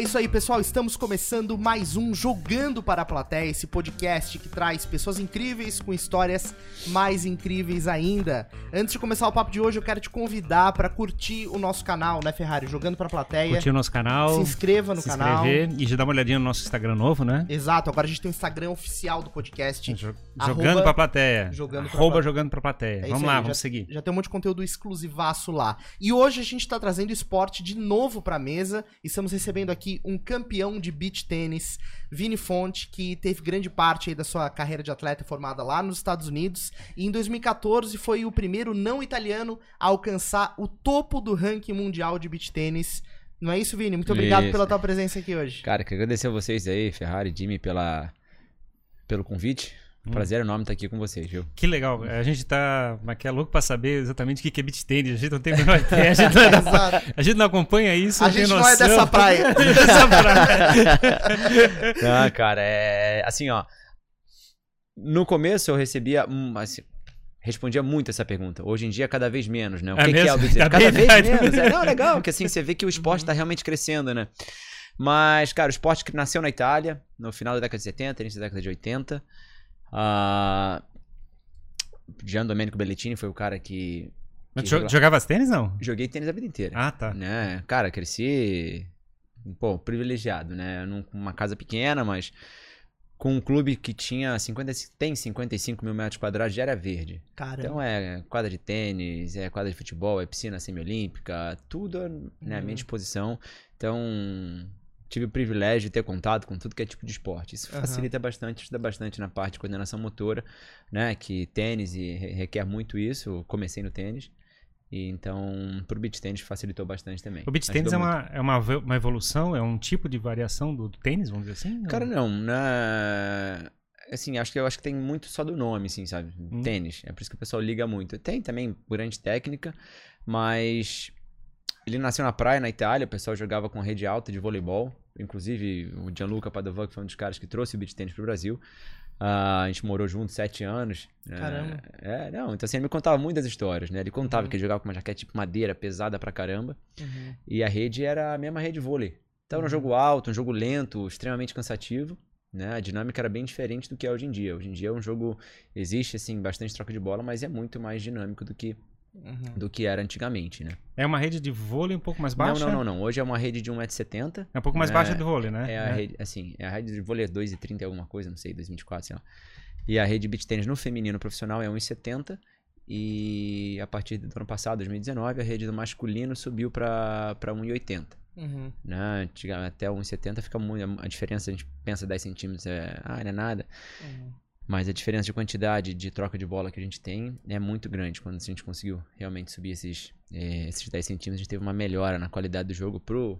É isso aí, pessoal. Estamos começando mais um Jogando para a Plateia, esse podcast que traz pessoas incríveis com histórias mais incríveis ainda. Antes de começar o papo de hoje, eu quero te convidar para curtir o nosso canal, né, Ferrari? Jogando para a Plateia. Curtir o nosso canal. Se inscreva no se canal. inscrever e já dá uma olhadinha no nosso Instagram novo, né? Exato, agora a gente tem o Instagram oficial do podcast. Jo- Jogando pra plateia. Jogando pra Arroba Plateia. jogando pra plateia. É vamos lá, já- vamos seguir. Já tem um monte de conteúdo exclusivaço lá. E hoje a gente tá trazendo esporte de novo pra mesa. E estamos recebendo aqui um campeão de beach tênis, Vini Fonte, que teve grande parte aí da sua carreira de atleta formada lá nos Estados Unidos. E em 2014 foi o primeiro não italiano a alcançar o topo do ranking mundial de beach tênis. Não é isso, Vini? Muito obrigado Isso. pela tua presença aqui hoje. Cara, quero agradecer a vocês aí, Ferrari, Jimmy, pela, pelo convite. Hum. Prazer enorme estar aqui com vocês, viu? Que legal. A gente tá mas que é louco pra saber exatamente o que que é beat tênis. A gente não tem a menor ideia. A gente não, Exato. a gente não acompanha isso. A gente não é dessa praia. dessa praia. Não, cara, é assim, ó. No começo eu recebia, hum, assim, respondia muito essa pergunta. Hoje em dia, cada vez menos, né? O É que, que é o beat tênis? Cada vez menos. É, não, legal, que assim você vê que o esporte tá realmente crescendo, né? Mas, cara, o esporte que nasceu na Itália, no final da década de 70, início da década de 80. Ah, Gian Domenico Bellettini foi o cara que. Mas que jo- joga- Jogava tênis, não? Joguei tênis a vida inteira. Ah, tá. né? Cara, cresci, pô, privilegiado, né? Num- Numa casa pequena, mas com um clube que tinha 50, tem 55 mil metros quadrados de área verde. Caramba. Então é quadra de tênis, é quadra de futebol, é piscina semiolímpica, tudo né, à minha Uhum. disposição. Então tive o privilégio de ter contato com tudo que é tipo de esporte. Isso Aham. facilita bastante, ajuda bastante na parte de coordenação motora, né? Que tênis e re- requer muito isso. Eu comecei no tênis. E então, pro beach tênis facilitou bastante também. O beat Ajudou tênis é muito. uma, é uma, evolução, é um tipo de variação do tênis, vamos dizer assim? Cara, não, né? Assim, acho que eu acho que tem muito só do nome, assim, sabe? Hum. Tênis. É por isso que o pessoal liga muito. Tem também grande técnica, mas ele nasceu na praia, na Itália, o pessoal jogava com rede alta de voleibol. Inclusive, o Gianluca Padovan, que foi um dos caras que trouxe o beach tênis pro Brasil. Ah, a gente morou junto sete anos. né? Caramba. É, não, então assim, ele me contava muitas histórias, né? Ele contava Uhum. que ele jogava com uma jaquete tipo madeira, pesada pra caramba. Uhum. E a rede era a mesma rede vôlei. Então era um Uhum. jogo alto, um jogo lento, extremamente cansativo. Né? A dinâmica era bem diferente do que é hoje em dia. Hoje em dia é um jogo. Existe, assim, bastante troca de bola, mas é muito mais dinâmico do que, Uhum. do que era antigamente, né? É uma rede de vôlei um pouco mais baixa? Não, não, não, não. Hoje é uma rede de 1,70m. É um pouco mais É, baixa do vôlei, né? É a rede, assim, é a rede de vôlei é 2,30 e alguma coisa, não sei, 2,24, sei lá. E a rede de beach tênis no feminino profissional é 1,70. E a partir do ano passado, 2019, a rede do masculino subiu para 1,80. Uhum. né? Até 1,70 fica muito. A diferença, a gente pensa 10 centímetros, é. Ah, não é nada. Uhum. Mas a diferença de quantidade de troca de bola que a gente tem é muito grande. Quando a gente conseguiu realmente subir esses, eh, esses 10 centímetros, a gente teve uma melhora na qualidade do jogo pro,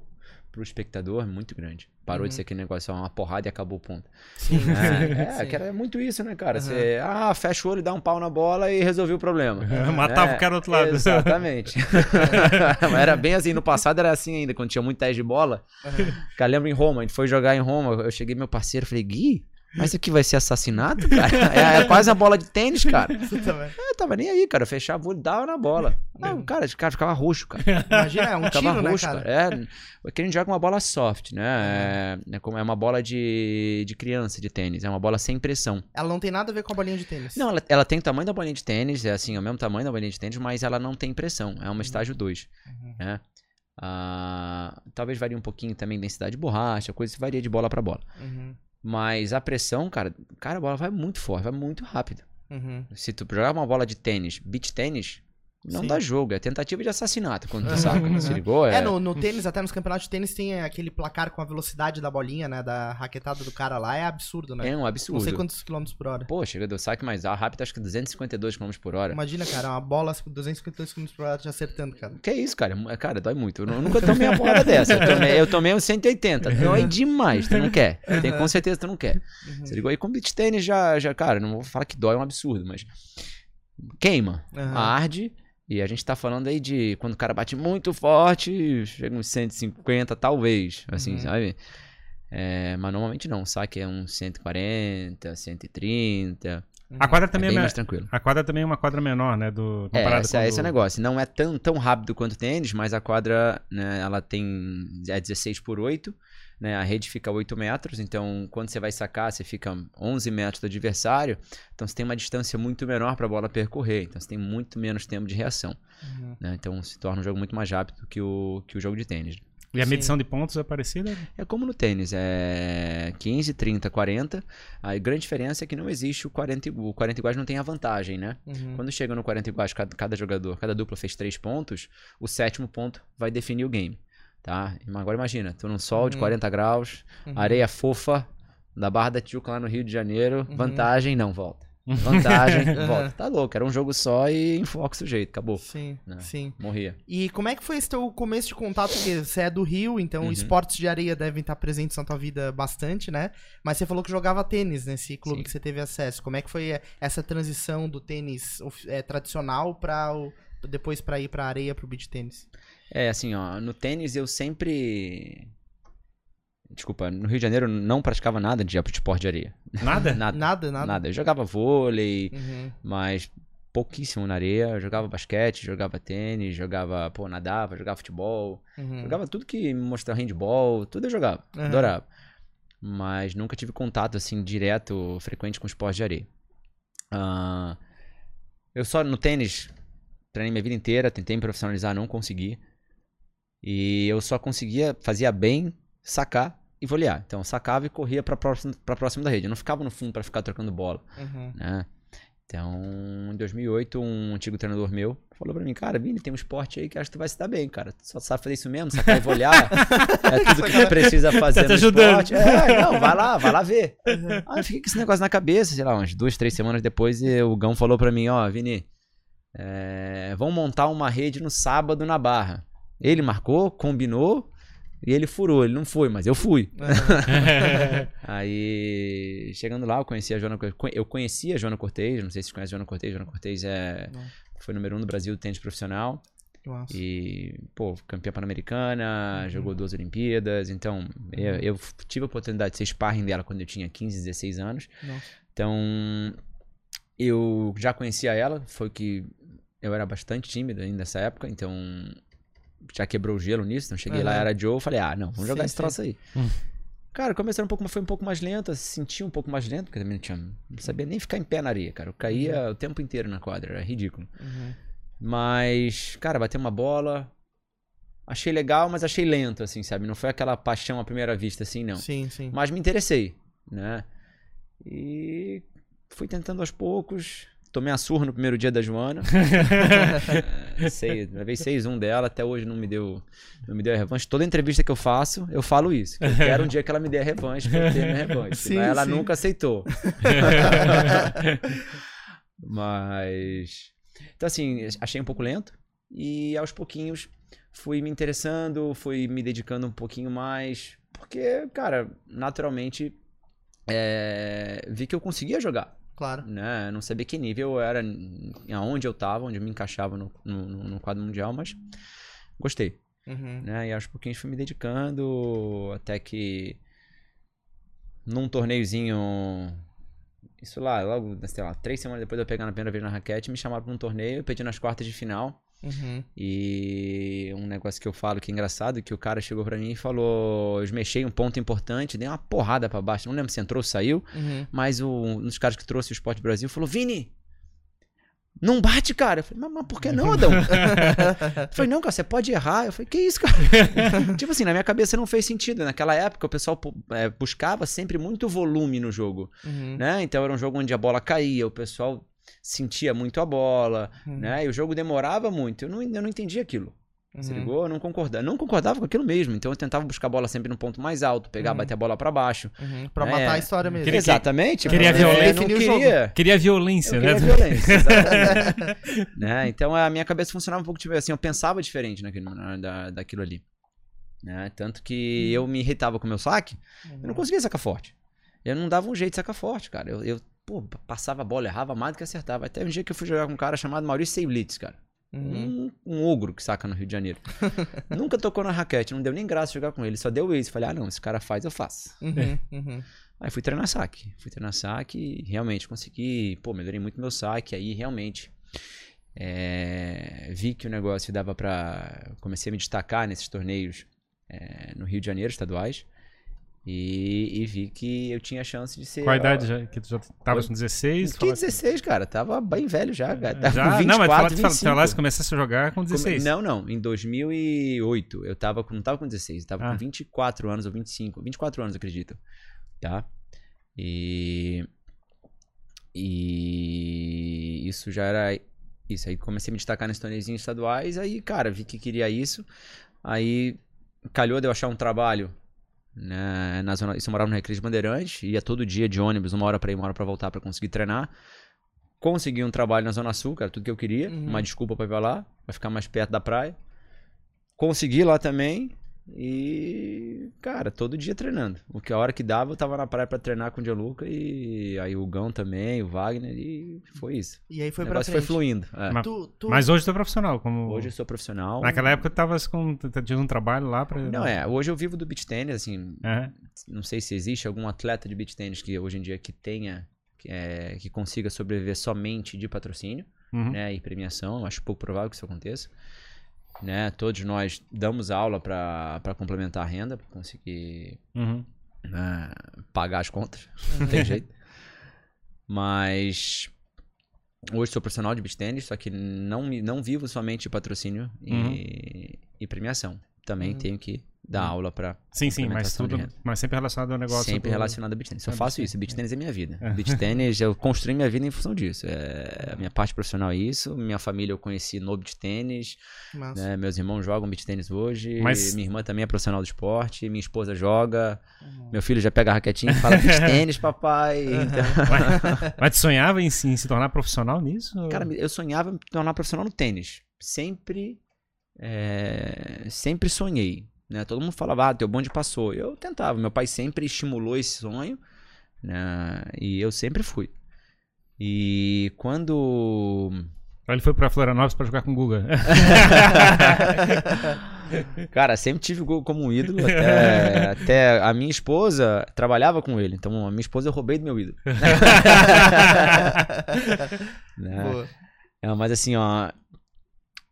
pro espectador muito grande. Parou de Uhum. ser aquele negócio, só uma porrada e acabou o ponto. Sim, É, sim, é, que era muito isso, né, cara? Aham. Você, ah, fecha o olho, dá um pau na bola e resolveu o problema. Matava É, o cara do outro lado. Exatamente. era bem assim, no passado era assim ainda, quando tinha muito teste de bola. Uhum. Cara, lembro em Roma, a gente foi jogar em Roma, eu cheguei meu parceiro, falei, Gui, mas isso aqui vai ser assassinato, cara? É, é quase uma bola de tênis, cara. Velho. Eu tava nem aí, cara, fechava o olho, dava na bola. Ah, o cara, o cara ficava roxo, cara. Imagina, é um Ficava tiro, né, roxo, cara? cara. É, aqui a gente joga uma bola soft, né? É, é como- é uma bola de, de criança de tênis, é uma bola sem pressão. Ela não tem nada a ver com a bolinha de tênis. Não, ela, ela tem o tamanho da bolinha de tênis, é assim, é o mesmo tamanho da bolinha de tênis, mas ela não tem pressão, é uma estágio 2, Uhum. né? Ah, talvez varie um pouquinho também a densidade de borracha, coisa que varia de bola pra bola. Uhum. Mas a pressão, cara, cara, a bola vai muito forte, vai muito rápido. Uhum. Se tu jogar uma bola de tênis, beach tênis, não Sim. dá jogo, é tentativa de assassinato quando tu Uhum. saca, se ligou? É, É, no, no tênis, até nos campeonatos de tênis, tem aquele placar com a velocidade da bolinha, né? Da raquetada do cara lá. É absurdo, né? é um não absurdo. sei quantos quilômetros por hora. Pô, chega do saque mais rápido, acho que 252 km por hora. Imagina, cara, uma bola com 252 km por hora te acertando, cara. Que isso, cara? É, Cara, dói muito. Eu nu- nunca tomei uma porrada dessa. Eu tomei, eu tomei um 180. Dói demais. Tu não quer. Tem, com certeza tu não quer. Uhum. Você ligou aí com beach tênis já, já, cara, não vou falar que dói, é um absurdo, mas queima, Aham. arde. E a gente tá falando aí de quando o cara bate muito forte, chega uns 150, talvez, assim, Uhum. sabe? É, mas normalmente não, o saque é uns 140, 130. A quadra É também é, me- mais tranquilo. a quadra também é uma quadra menor, né? Do, É, comparado esse, com é a esse é o negócio. Não é tão, tão rápido quanto o tênis, mas a quadra, né, ela tem é 16 por 8, né? A rede fica a 8 metros, então quando você vai sacar, você fica 11 metros do adversário, então você tem uma distância muito menor para a bola percorrer, então você tem muito menos tempo de reação, Uhum. né? Então se torna um jogo muito mais rápido que o, que o jogo de tênis. E a Sim. medição de pontos é parecida? É como no tênis, é 15, 30, 40. A grande diferença é que não existe o 40, igu- o 40 iguais não tem a vantagem, né? Uhum. Quando chega no 40 iguais, cada, cada jogador, cada dupla fez 3 pontos, o sétimo ponto vai definir o game, tá? Agora imagina, tu num sol de Uhum. 40 graus, Uhum. areia fofa, da Barra da Tijuca lá no Rio de Janeiro, Uhum. vantagem, não, volta. Vantagem, Uhum. volta. Tá louco, era um jogo só e enfoca o sujeito, acabou. Sim, Né? sim. Morria. E como é que foi esse teu começo de contato? Porque você é do Rio, então Uhum. esportes de areia devem estar presentes na tua vida bastante, né? Mas você falou que jogava tênis nesse clube Sim. que você teve acesso. Como é que foi é, essa transição do tênis é, tradicional para o depois para ir pra areia pro beach tênis? É, assim, ó, no tênis eu sempre. Desculpa, no Rio de Janeiro eu não praticava nada de esporte de areia. Nada? Nada. Nada, nada. Nada. Eu jogava vôlei, Uhum. mas pouquíssimo na areia. Eu jogava basquete, jogava tênis, jogava, pô, nadava, jogava futebol. Uhum. Jogava tudo que me mostrava handball, tudo eu jogava. Aham. Adorava. Mas nunca tive contato, assim, direto, frequente com esporte de areia. Ah, eu só no tênis treinei minha vida inteira, tentei me profissionalizar, não consegui. E eu só conseguia, fazia bem, sacar e volear. Então, eu sacava e corria pra próximo, pra próximo da rede. Eu não ficava no fundo pra ficar trocando bola, Uhum. né? Então, em 2008, um antigo treinador meu falou pra mim, cara, Vini, tem um esporte aí que acho que tu vai se dar bem, cara. Tu só sabe fazer isso mesmo, sacar e volear. é tudo que tu precisa fazer Tá no esporte. É, não, vai lá, vai lá ver. Aí eu fiquei com esse negócio na cabeça, sei lá, umas duas, três semanas depois, e o Gão falou pra mim, ó, Vini, é, vamos montar uma rede no sábado na Barra. Ele marcou, combinou, e ele furou, ele não foi, mas eu fui. Aí, chegando lá, eu conheci a Joana Cortez. Eu conhecia a Joana Cortez, não sei se vocês conhecem a Joana Cortez. Joana Cortez é, Não. foi número um do Brasil de tênis profissional. Nossa. E, pô, campeã pan-americana, jogou duas Olimpíadas. Então, eu, eu f- tive a oportunidade de ser sparring dela quando eu tinha 15, 16 anos. Nossa. Então, eu já conhecia ela, foi que eu era bastante tímido ainda nessa época, então já quebrou o gelo nisso. Então, cheguei lá, era Joe, falei, ah, não, vamos jogar Sim, esse troço aí. Hum. Cara, começando um pouco, foi um pouco mais lento, senti um pouco mais lento, porque também não, tinha, não sabia nem ficar em pé na areia, cara. Eu caía o tempo inteiro na quadra, era ridículo. Uhum. Mas, cara, bateu uma bola. Achei legal, mas achei lento, assim, sabe? Não foi aquela paixão à primeira vista, assim, não. Sim, sim. Mas me interessei, né? E fui tentando aos poucos. Tomei a surra no primeiro dia da Joana. É, sei, levei 6-1 dela, até hoje não me deu não me deu a revanche. Toda entrevista que eu faço, eu falo isso. que eu quero um dia que ela me dê a revanche pra eu ter a minha revanche. Sim, mas ela sim. nunca aceitou. Mas. Então, assim, achei um pouco lento. E aos pouquinhos fui me interessando, fui me dedicando um pouquinho mais. Porque, cara, naturalmente é, vi que eu conseguia jogar. Claro. Né? Não sabia que nível eu era, aonde eu tava, onde eu me encaixava no, no, no quadro mundial, mas gostei Uhum. né? E aos pouquinhos fui me dedicando até que num torneiozinho isso lá, logo, sei lá, três semanas depois de eu pegar na primeira vez na raquete, me chamaram pra um torneio, eu pedi nas quartas de final. Uhum. E um negócio que eu falo que é engraçado, que o cara chegou pra mim e falou, eu esmechei um ponto importante, dei uma porrada pra baixo, não lembro se entrou ou saiu, Uhum. mas o, um dos caras que trouxe o Esporte Brasil falou, Vini, não bate, cara. Eu falei, mas, mas por que não, Adão? Eu falei, não, cara, você pode errar. Eu falei, que isso, cara? tipo assim, na minha cabeça não fez sentido. Naquela época, o pessoal é, buscava sempre muito volume no jogo, Uhum. né? Então era um jogo onde a bola caía, o pessoal sentia muito a bola, Uhum. né? E o jogo demorava muito. Eu não, eu não entendia aquilo. Se Uhum. ligou? Eu não concordava. Não concordava com aquilo mesmo. Então eu tentava buscar a bola sempre no ponto mais alto, pegar, Uhum. bater a bola pra baixo. Uhum. Pra É. matar a história mesmo. Queria- Exatamente. queria mas eu violência. queria. Queria violência, Eu né? queria violência, né? Então a minha cabeça funcionava um pouco tipo, assim, eu pensava diferente naquilo, na- da, daquilo ali. Né? Tanto que eu me irritava com o meu saque, eu não conseguia sacar forte. Eu não dava um jeito de sacar forte, cara. Eu, eu pô, passava a bola, errava mais do que acertava. Até um dia que eu fui jogar com um cara chamado Maurício Seiblitz, cara. Uhum. Um, um ogro que saca no Rio de Janeiro. Nunca tocou na raquete, não deu nem graça jogar com ele, só deu isso. Falei, ah, não, esse cara faz, eu faço. Uhum. Uhum. Aí fui treinar saque. Fui treinar saque e realmente consegui, pô, melhorei muito meu saque. Aí realmente é, vi que o negócio dava pra. Comecei a me destacar nesses torneios é, no Rio de Janeiro, estaduais. E, e vi que eu tinha chance de ser. Qual a idade já? Que tu já tava com 16? Que Fala- 16, cara. Tava bem velho já, cara. Tava Já? com 24, não, mas tu fala- tu fala- tu 25. falasse que começasse a jogar com 16. Não, não. Em 2008, eu tava com, não tava com 16, eu tava Ah. com 24 anos ou 25. 24 anos, acredito. Tá? E. E. Isso já era. Isso aí comecei a me destacar nos torneizinhos estaduais. Aí, cara, vi que queria isso. Aí calhou de eu achar um trabalho. Né, na zona, isso eu morava no Recreio de Bandeirantes, ia todo dia de ônibus, uma hora pra ir, uma hora pra voltar pra conseguir treinar. Consegui um trabalho na Zona Sul, cara, tudo que eu queria. Uhum. Uma desculpa pra ir pra lá, pra ficar mais perto da praia. Consegui lá também. E, cara, todo dia treinando. O que a hora que dava, eu tava na praia pra treinar com o Gianluca e aí o Gão também, o Wagner, e foi isso. E aí foi o pra frente. foi fluindo. é. Mas, Tu, tu... mas hoje tu é profissional. Como... Hoje eu sou profissional. Naquela época tu tavas com. Tu tu tinha um trabalho lá pra. Não, é. Hoje eu vivo do beach tênis, assim. É. Não sei se existe algum atleta de beach tênis que hoje em dia que tenha. Que, é, que consiga sobreviver somente de patrocínio. Uhum. né, e premiação. Eu acho pouco provável que isso aconteça. Né? Todos nós damos aula para complementar a renda, para conseguir Uhum. né, pagar as contas. Não tem jeito. Mas hoje sou profissional de beach tênis, só que não, não vivo somente patrocínio e, Uhum. e premiação. Também tenho que dar aula para Sim, sim, mas tudo. mas sempre relacionado ao negócio. Sempre do- relacionado a beach tênis. Só a faço beach isso. Beach tênis é minha vida. É. Beach tênis, eu construí minha vida em função disso. É, a minha parte profissional é isso. Minha família eu conheci no beach tênis. Massa. né? Meus irmãos jogam beach tênis hoje. Mas- Minha irmã também é profissional do esporte. Minha esposa joga. Uhum. Meu filho já pega a raquetinha e fala beach tênis, papai. Então, Mas, mas tu sonhava em, se- em se tornar profissional nisso? cara, eu sonhava em me tornar profissional no tênis. Sempre, é, sempre sonhei. Né? Todo mundo falava, ah, teu bonde passou. Eu tentava. Meu pai sempre estimulou esse sonho. Né? E eu sempre fui. E quando ele foi pra Florianópolis pra jogar com o Guga. Cara, sempre tive o Guga como um ídolo. Até, até a minha esposa trabalhava com ele. Então, a minha esposa eu roubei do meu ídolo. Né? Boa. É, mas assim, ó.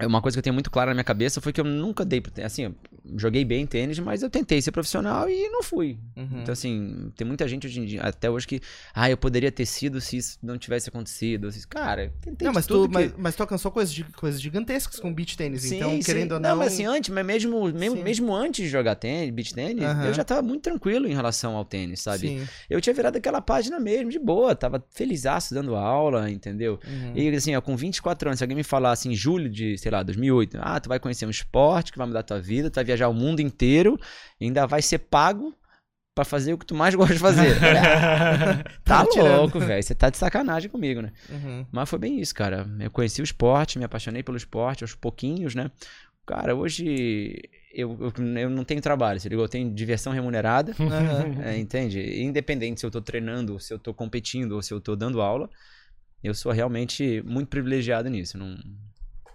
Uma coisa que eu tenho muito clara na minha cabeça foi que eu nunca dei. Assim, eu joguei bem tênis, mas eu tentei ser profissional e não fui. Uhum. Então, assim, tem muita gente hoje em dia, até hoje, que. Ah, eu poderia ter sido se isso não tivesse acontecido. Assim, Cara, tentei Não, mas tudo tu, que- mas, mas tu alcançou coisas, coisas gigantescas com beach tênis, então, querendo ou não... mas assim, antes, mas mesmo, mesmo, Sim. mesmo antes de jogar tênis, beach tênis, Aham. eu já tava muito tranquilo em relação ao tênis, sabe? Sim. Eu tinha virado aquela página mesmo, de boa, tava felizaço dando aula, entendeu? Uhum. E assim, ó, com 24 anos, se alguém me falasse em julho de, sei lá, 2008, ah, tu vai conhecer um esporte que vai mudar tua vida, tu vai viajar o mundo inteiro, ainda vai ser pago pra fazer o que tu mais gosta de fazer. Ah, tá Tá louco, velho, você tá de sacanagem comigo, né? Uhum. Mas foi bem isso, cara. Eu conheci o esporte, me apaixonei pelo esporte aos pouquinhos, né? Cara, hoje eu, eu, eu não tenho trabalho, se ligou? Eu tenho diversão remunerada, Aham. é, entende? Independente se eu tô treinando, se eu tô competindo, ou se eu tô dando aula, eu sou realmente muito privilegiado nisso. Não...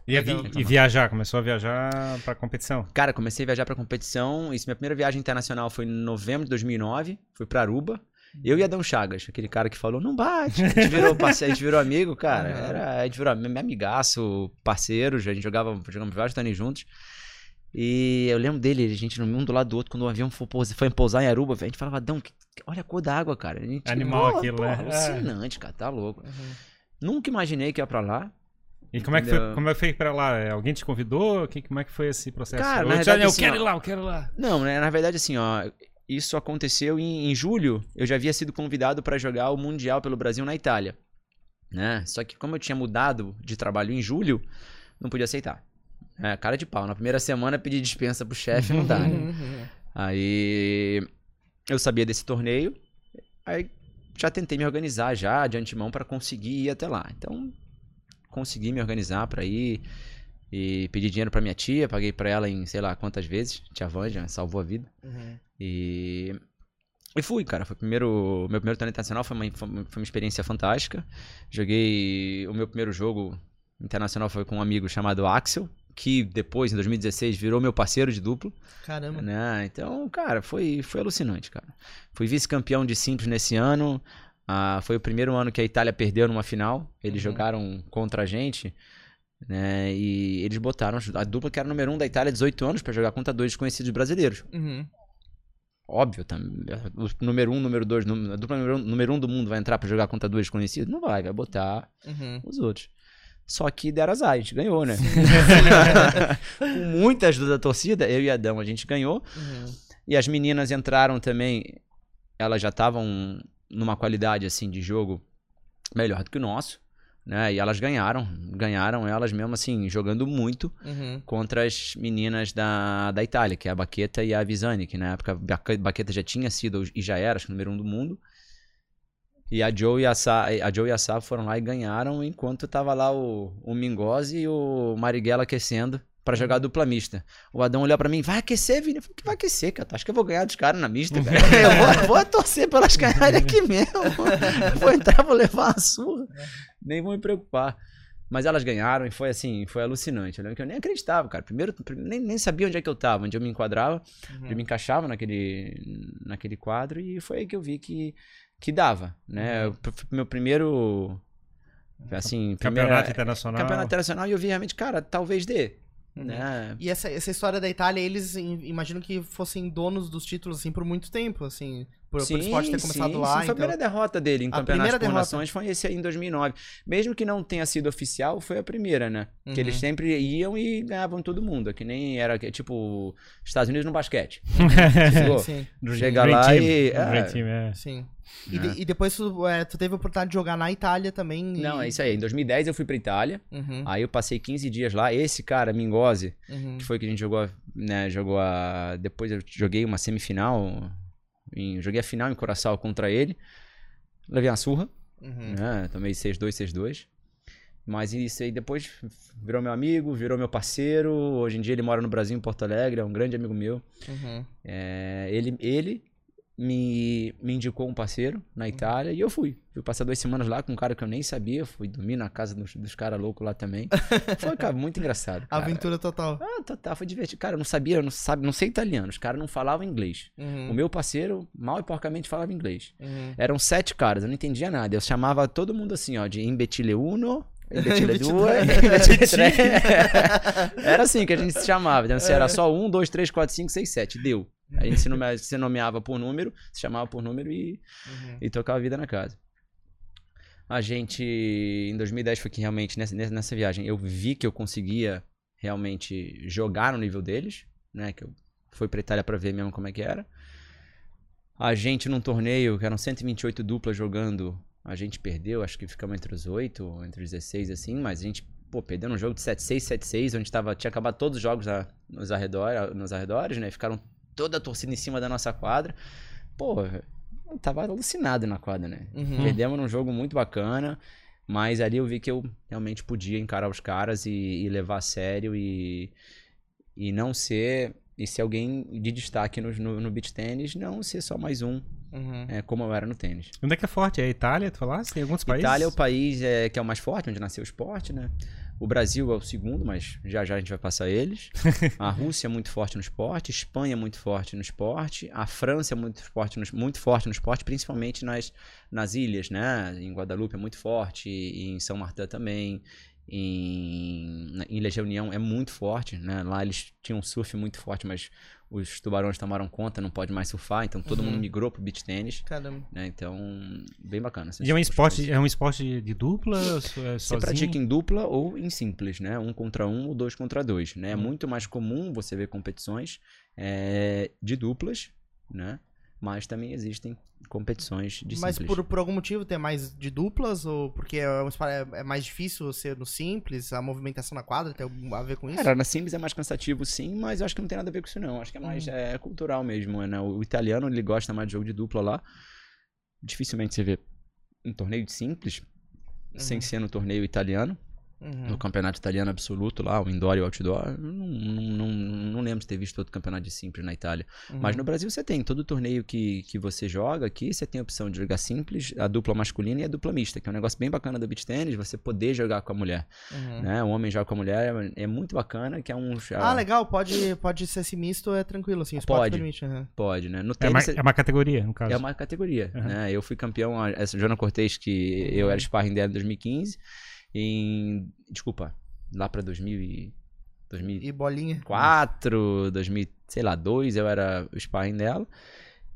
E, a vi- Legal. e viajar, começou a viajar pra competição. Cara, comecei a viajar pra competição. Isso, minha primeira viagem internacional foi em novembro de 2009. Fui pra Aruba. Eu e Adão Chagas, aquele cara que falou, não bate. A gente virou, parce- a gente virou amigo, cara. Aham. Era, a gente virou meu amigaço, parceiro. A gente jogava, jogamos vários torneios juntos. E eu lembro dele, a gente um do lado do outro, quando o avião foi, pousar- foi pousar em Aruba, a gente falava, Adão, olha a cor da água, cara. A gente, Animal pô, aquilo, pô, né? Alucinante, cara, tá louco. Uhum. Nunca imaginei que ia pra lá. E como é que foi, como é que foi pra lá? Alguém te convidou? Que- Como é que foi esse processo? Cara, eu, na verdade, eu assim, quero ó, ir lá, eu quero ir lá. Não, né? Na verdade, assim, ó. Isso aconteceu em, em julho. Eu já havia sido convidado para jogar o Mundial pelo Brasil na Itália. Né? Só que como eu tinha mudado de trabalho em julho, não podia aceitar. É, cara de pau. Na primeira semana pedir dispensa pro chefe não dá, né? Aí eu sabia desse torneio. Aí já tentei me organizar já de antemão para conseguir ir até lá. Então consegui me organizar para ir e pedi dinheiro para minha tia, paguei para ela em sei lá quantas vezes. Tia Vanja salvou a vida. Uhum. E e fui, cara. Foi primeiro, meu primeiro torneio internacional foi uma, foi uma foi uma experiência fantástica. Joguei o meu primeiro jogo internacional foi com um amigo chamado Axel, que depois, em 2016, virou meu parceiro de duplo. Caramba. Né? Então, cara, foi, foi alucinante, cara. Fui vice-campeão de simples nesse ano. Ah, foi o primeiro ano que a Itália perdeu numa final. Eles Uhum. jogaram contra a gente. Né? E eles botaram a dupla que era número um da Itália, 18 anos, pra jogar contra dois desconhecidos brasileiros. Uhum. Óbvio, tam- o número um, número dois, a dupla número um, número um do mundo vai entrar pra jogar contra dois desconhecidos? Não vai, vai botar Uhum. os outros. Só que deram azar, a gente ganhou, né? Com muita ajuda da torcida, eu e Adão, a gente ganhou. Uhum. E as meninas entraram também, elas já estavam numa qualidade assim de jogo melhor do que o nosso, né? E elas ganharam, ganharam elas mesmo assim, jogando muito Uhum. contra as meninas da, da Itália, que é a Baqueta e a Visani, que na época a Baque- Baqueta já tinha sido e já era, acho que número um do mundo. E a Joe e a, Sa, a Joe e a Sá foram lá e ganharam, enquanto tava lá o, o Mingozzi e o Marighella aquecendo pra jogar dupla mista. O Adão olhou pra mim, vai aquecer, Vini? Eu falei, que vai aquecer, cara? Tu acha que eu vou ganhar dos caras na mista, cara? eu vou, vou torcer pra elas ganharem aqui mesmo. vou entrar, vou levar uma surra. Nem vou me preocupar. Mas elas ganharam e foi assim, foi alucinante. Eu lembro que eu nem acreditava, cara. Primeiro, nem, nem sabia onde é que eu tava, onde eu me enquadrava, Uhum. eu me encaixava naquele, naquele quadro e foi aí que eu vi que, que dava, né? Uhum. Meu primeiro, assim, primeira- Campeonato internacional. campeonato internacional e eu vi realmente, cara, talvez dê. Né? E essa, essa história da Itália, eles im- imaginam que fossem donos dos títulos, assim, por muito tempo, assim. Por, por o esporte ter começado sim, lá, sim, Foi a então... primeira derrota dele em A campeonato primeira por derrota. nações foi esse aí em 2009. Mesmo que não tenha sido oficial, foi a primeira, né? Que eles Uhum. sempre iam e ganhavam todo mundo. é Que nem era tipo Estados Unidos no basquete. Sim, sim, Chega lá Team, e- é. Dream Team, é. sim. E, de- e depois tu, é, tu teve a oportunidade de jogar na Itália também. Não, e- é isso aí. Em 2010 eu fui pra Itália. Uhum, Aí eu passei 15 dias lá. Esse cara, Mingozzi, uhum. que foi que a gente jogou, né? Jogou a. Depois eu joguei uma semifinal. Em... Joguei a final em Coração contra ele. Levei uma surra. Uhum. né? Tomei 6-2, 6-2. Mas isso aí depois virou meu amigo, virou meu parceiro. Hoje em dia ele mora no Brasil, em Porto Alegre, é um grande amigo meu. Uhum. É, ele ele me, me indicou um parceiro na Itália e eu fui. Fui passar duas semanas lá com um cara que eu nem sabia. Fui dormir na casa dos, dos caras loucos lá também. Foi, cara, muito engraçado. Cara. Aventura total. Ah, total, foi divertido. Cara, eu não sabia, eu não, sabe, não sei italiano. Os caras não falavam inglês. Uhum. O meu parceiro, mal e porcamente, falava inglês. Uhum. Eram sete caras, eu não entendia nada. Eu chamava todo mundo assim, ó, de imbecile uno, due. imbecile três. Era assim que a gente se chamava. Então, se era só um, dois, três, quatro, cinco, seis, sete, deu. A gente se, nome- se nomeava por número, se chamava por número e, Uhum. e tocava a vida na casa. A gente, em 2010, foi que realmente, nessa, nessa- viagem, eu vi que eu conseguia realmente jogar no nível deles, né? Que eu fui pra Itália pra ver mesmo como é que era. A gente, num torneio, que eram 128 duplas jogando, a gente perdeu, acho que ficamos entre os 8, entre os 16, assim, mas a gente, pô, perdeu num jogo de 7-6, 7-6, onde tava, tinha acabado todos os jogos na- nos, arredor, nos arredores, né? Ficaram toda a torcida em cima da nossa quadra. Pô, eu tava alucinado na quadra, né? Uhum. Perdemos num jogo muito bacana, mas ali eu vi que eu realmente podia encarar os caras e, e levar a sério e, e não ser. E ser alguém de destaque no, no, no beach tênis, não ser só mais um, Uhum. é, como eu era no tênis. Onde é que é forte? É a Itália, tu falaste? Tem alguns países? Itália é o país é, que é o mais forte, onde nasceu o esporte, né? O Brasil é o segundo, mas já já a gente vai passar eles. A Rússia é muito forte no esporte, Espanha é muito forte no esporte, a França é muito forte no, muito forte no esporte, principalmente nas, nas ilhas, né? Em Guadalupe é muito forte, e em São Martin também, em na Ilhas Reunião é muito forte, né? Lá eles tinham um surf muito forte, mas os tubarões tomaram conta, não pode mais surfar, então todo Uhum. mundo migrou pro beach tênis, Caramba. né? Então, bem bacana. E é um esporte, é um esporte de dupla? é Você sozinho? pratica em dupla ou em simples, né? Um contra um ou dois contra dois, né? É Uhum. muito mais comum você ver competições é, de duplas, né? Mas também existem competições de Mas simples. por, por algum motivo tem mais de duplas? Ou porque é, é- é mais difícil ser no simples? A movimentação na quadra tem a ver com isso? Cara, na simples é mais cansativo sim, mas eu acho que não tem nada a ver com isso não. Acho que é mais Uhum. é, cultural mesmo, né? O italiano, ele gosta mais de jogo de dupla lá. Dificilmente você vê um torneio de simples sem Uhum. ser no torneio italiano. Uhum. no campeonato italiano absoluto lá, o indoor e o outdoor. Não, não, não, não lembro de ter visto outro campeonato de simples na Itália. Uhum. Mas no Brasil você tem todo torneio que, que você joga aqui, você tem a opção de jogar simples, a dupla masculina e a dupla mista, que é um negócio bem bacana do beach tennis, você poder jogar com a mulher. Uhum. Né? O homem joga com a mulher é, é muito bacana, que é um. Ah, legal, pode, pode ser esse misto, é tranquilo, assim, o esporte Pode. permite. uhum. Pode, né? No É uma, tênis. é uma categoria, no caso. É uma categoria, Uhum. né? Eu fui campeão, essa Joana Cortez, que eu era sparring dela em 2015, em... Desculpa, lá pra 2000 e... 2004, E bolinha. 2000, sei lá, 2 eu era o sparring dela.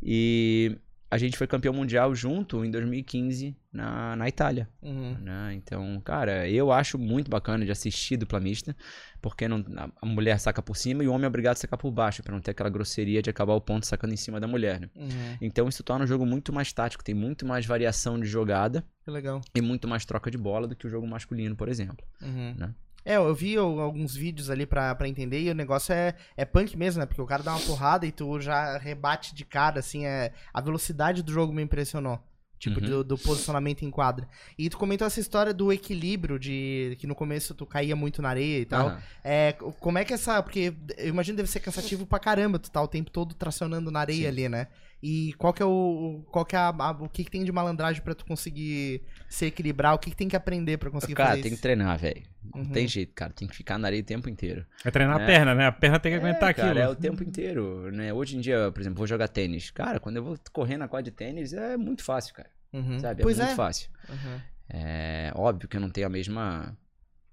E a gente foi campeão mundial junto em 2015 na, na Itália, Uhum. né? Então, cara, eu acho muito bacana de assistir dupla mista, porque não, a, mulher saca por cima e o homem é obrigado a sacar por baixo, pra não ter aquela grosseria de acabar o ponto sacando em cima da mulher, né? Uhum. Então isso torna o jogo muito mais tático, tem muito mais variação de jogada Que legal. e muito mais troca de bola do que o jogo masculino, por exemplo. Uhum. Né? É, eu vi al- alguns vídeos ali pra, pra entender e o negócio é, é punk mesmo, né? Porque o cara dá uma porrada e tu já rebate de cara, assim, é... A velocidade do jogo me impressionou. Tipo, Uhum. do, do posicionamento em quadra. E tu comentou essa história do equilíbrio, de que no começo tu caía muito na areia e tal. Aham. É, co- como é que essa. Porque eu imagino que deve ser cansativo pra caramba, tu tá o tempo todo tracionando na areia Sim. ali, né? E qual que é o. Qual que é a- a- o que, que tem de malandragem pra tu conseguir se equilibrar? O que, que tem que aprender pra conseguir Cara, fazer tem isso? que treinar, velho. Não Uhum. tem jeito, cara. Tem que ficar na areia o tempo inteiro. É treinar É. a perna, né? A perna tem que aguentar é, cara, aquilo. é o tempo inteiro, né? Hoje em dia, por exemplo, vou jogar tênis. Cara, quando eu vou correr na quadra de tênis, é muito fácil, cara. Uhum. Sabe? É Pois muito é. fácil. Uhum. É óbvio que eu não tenho a mesma.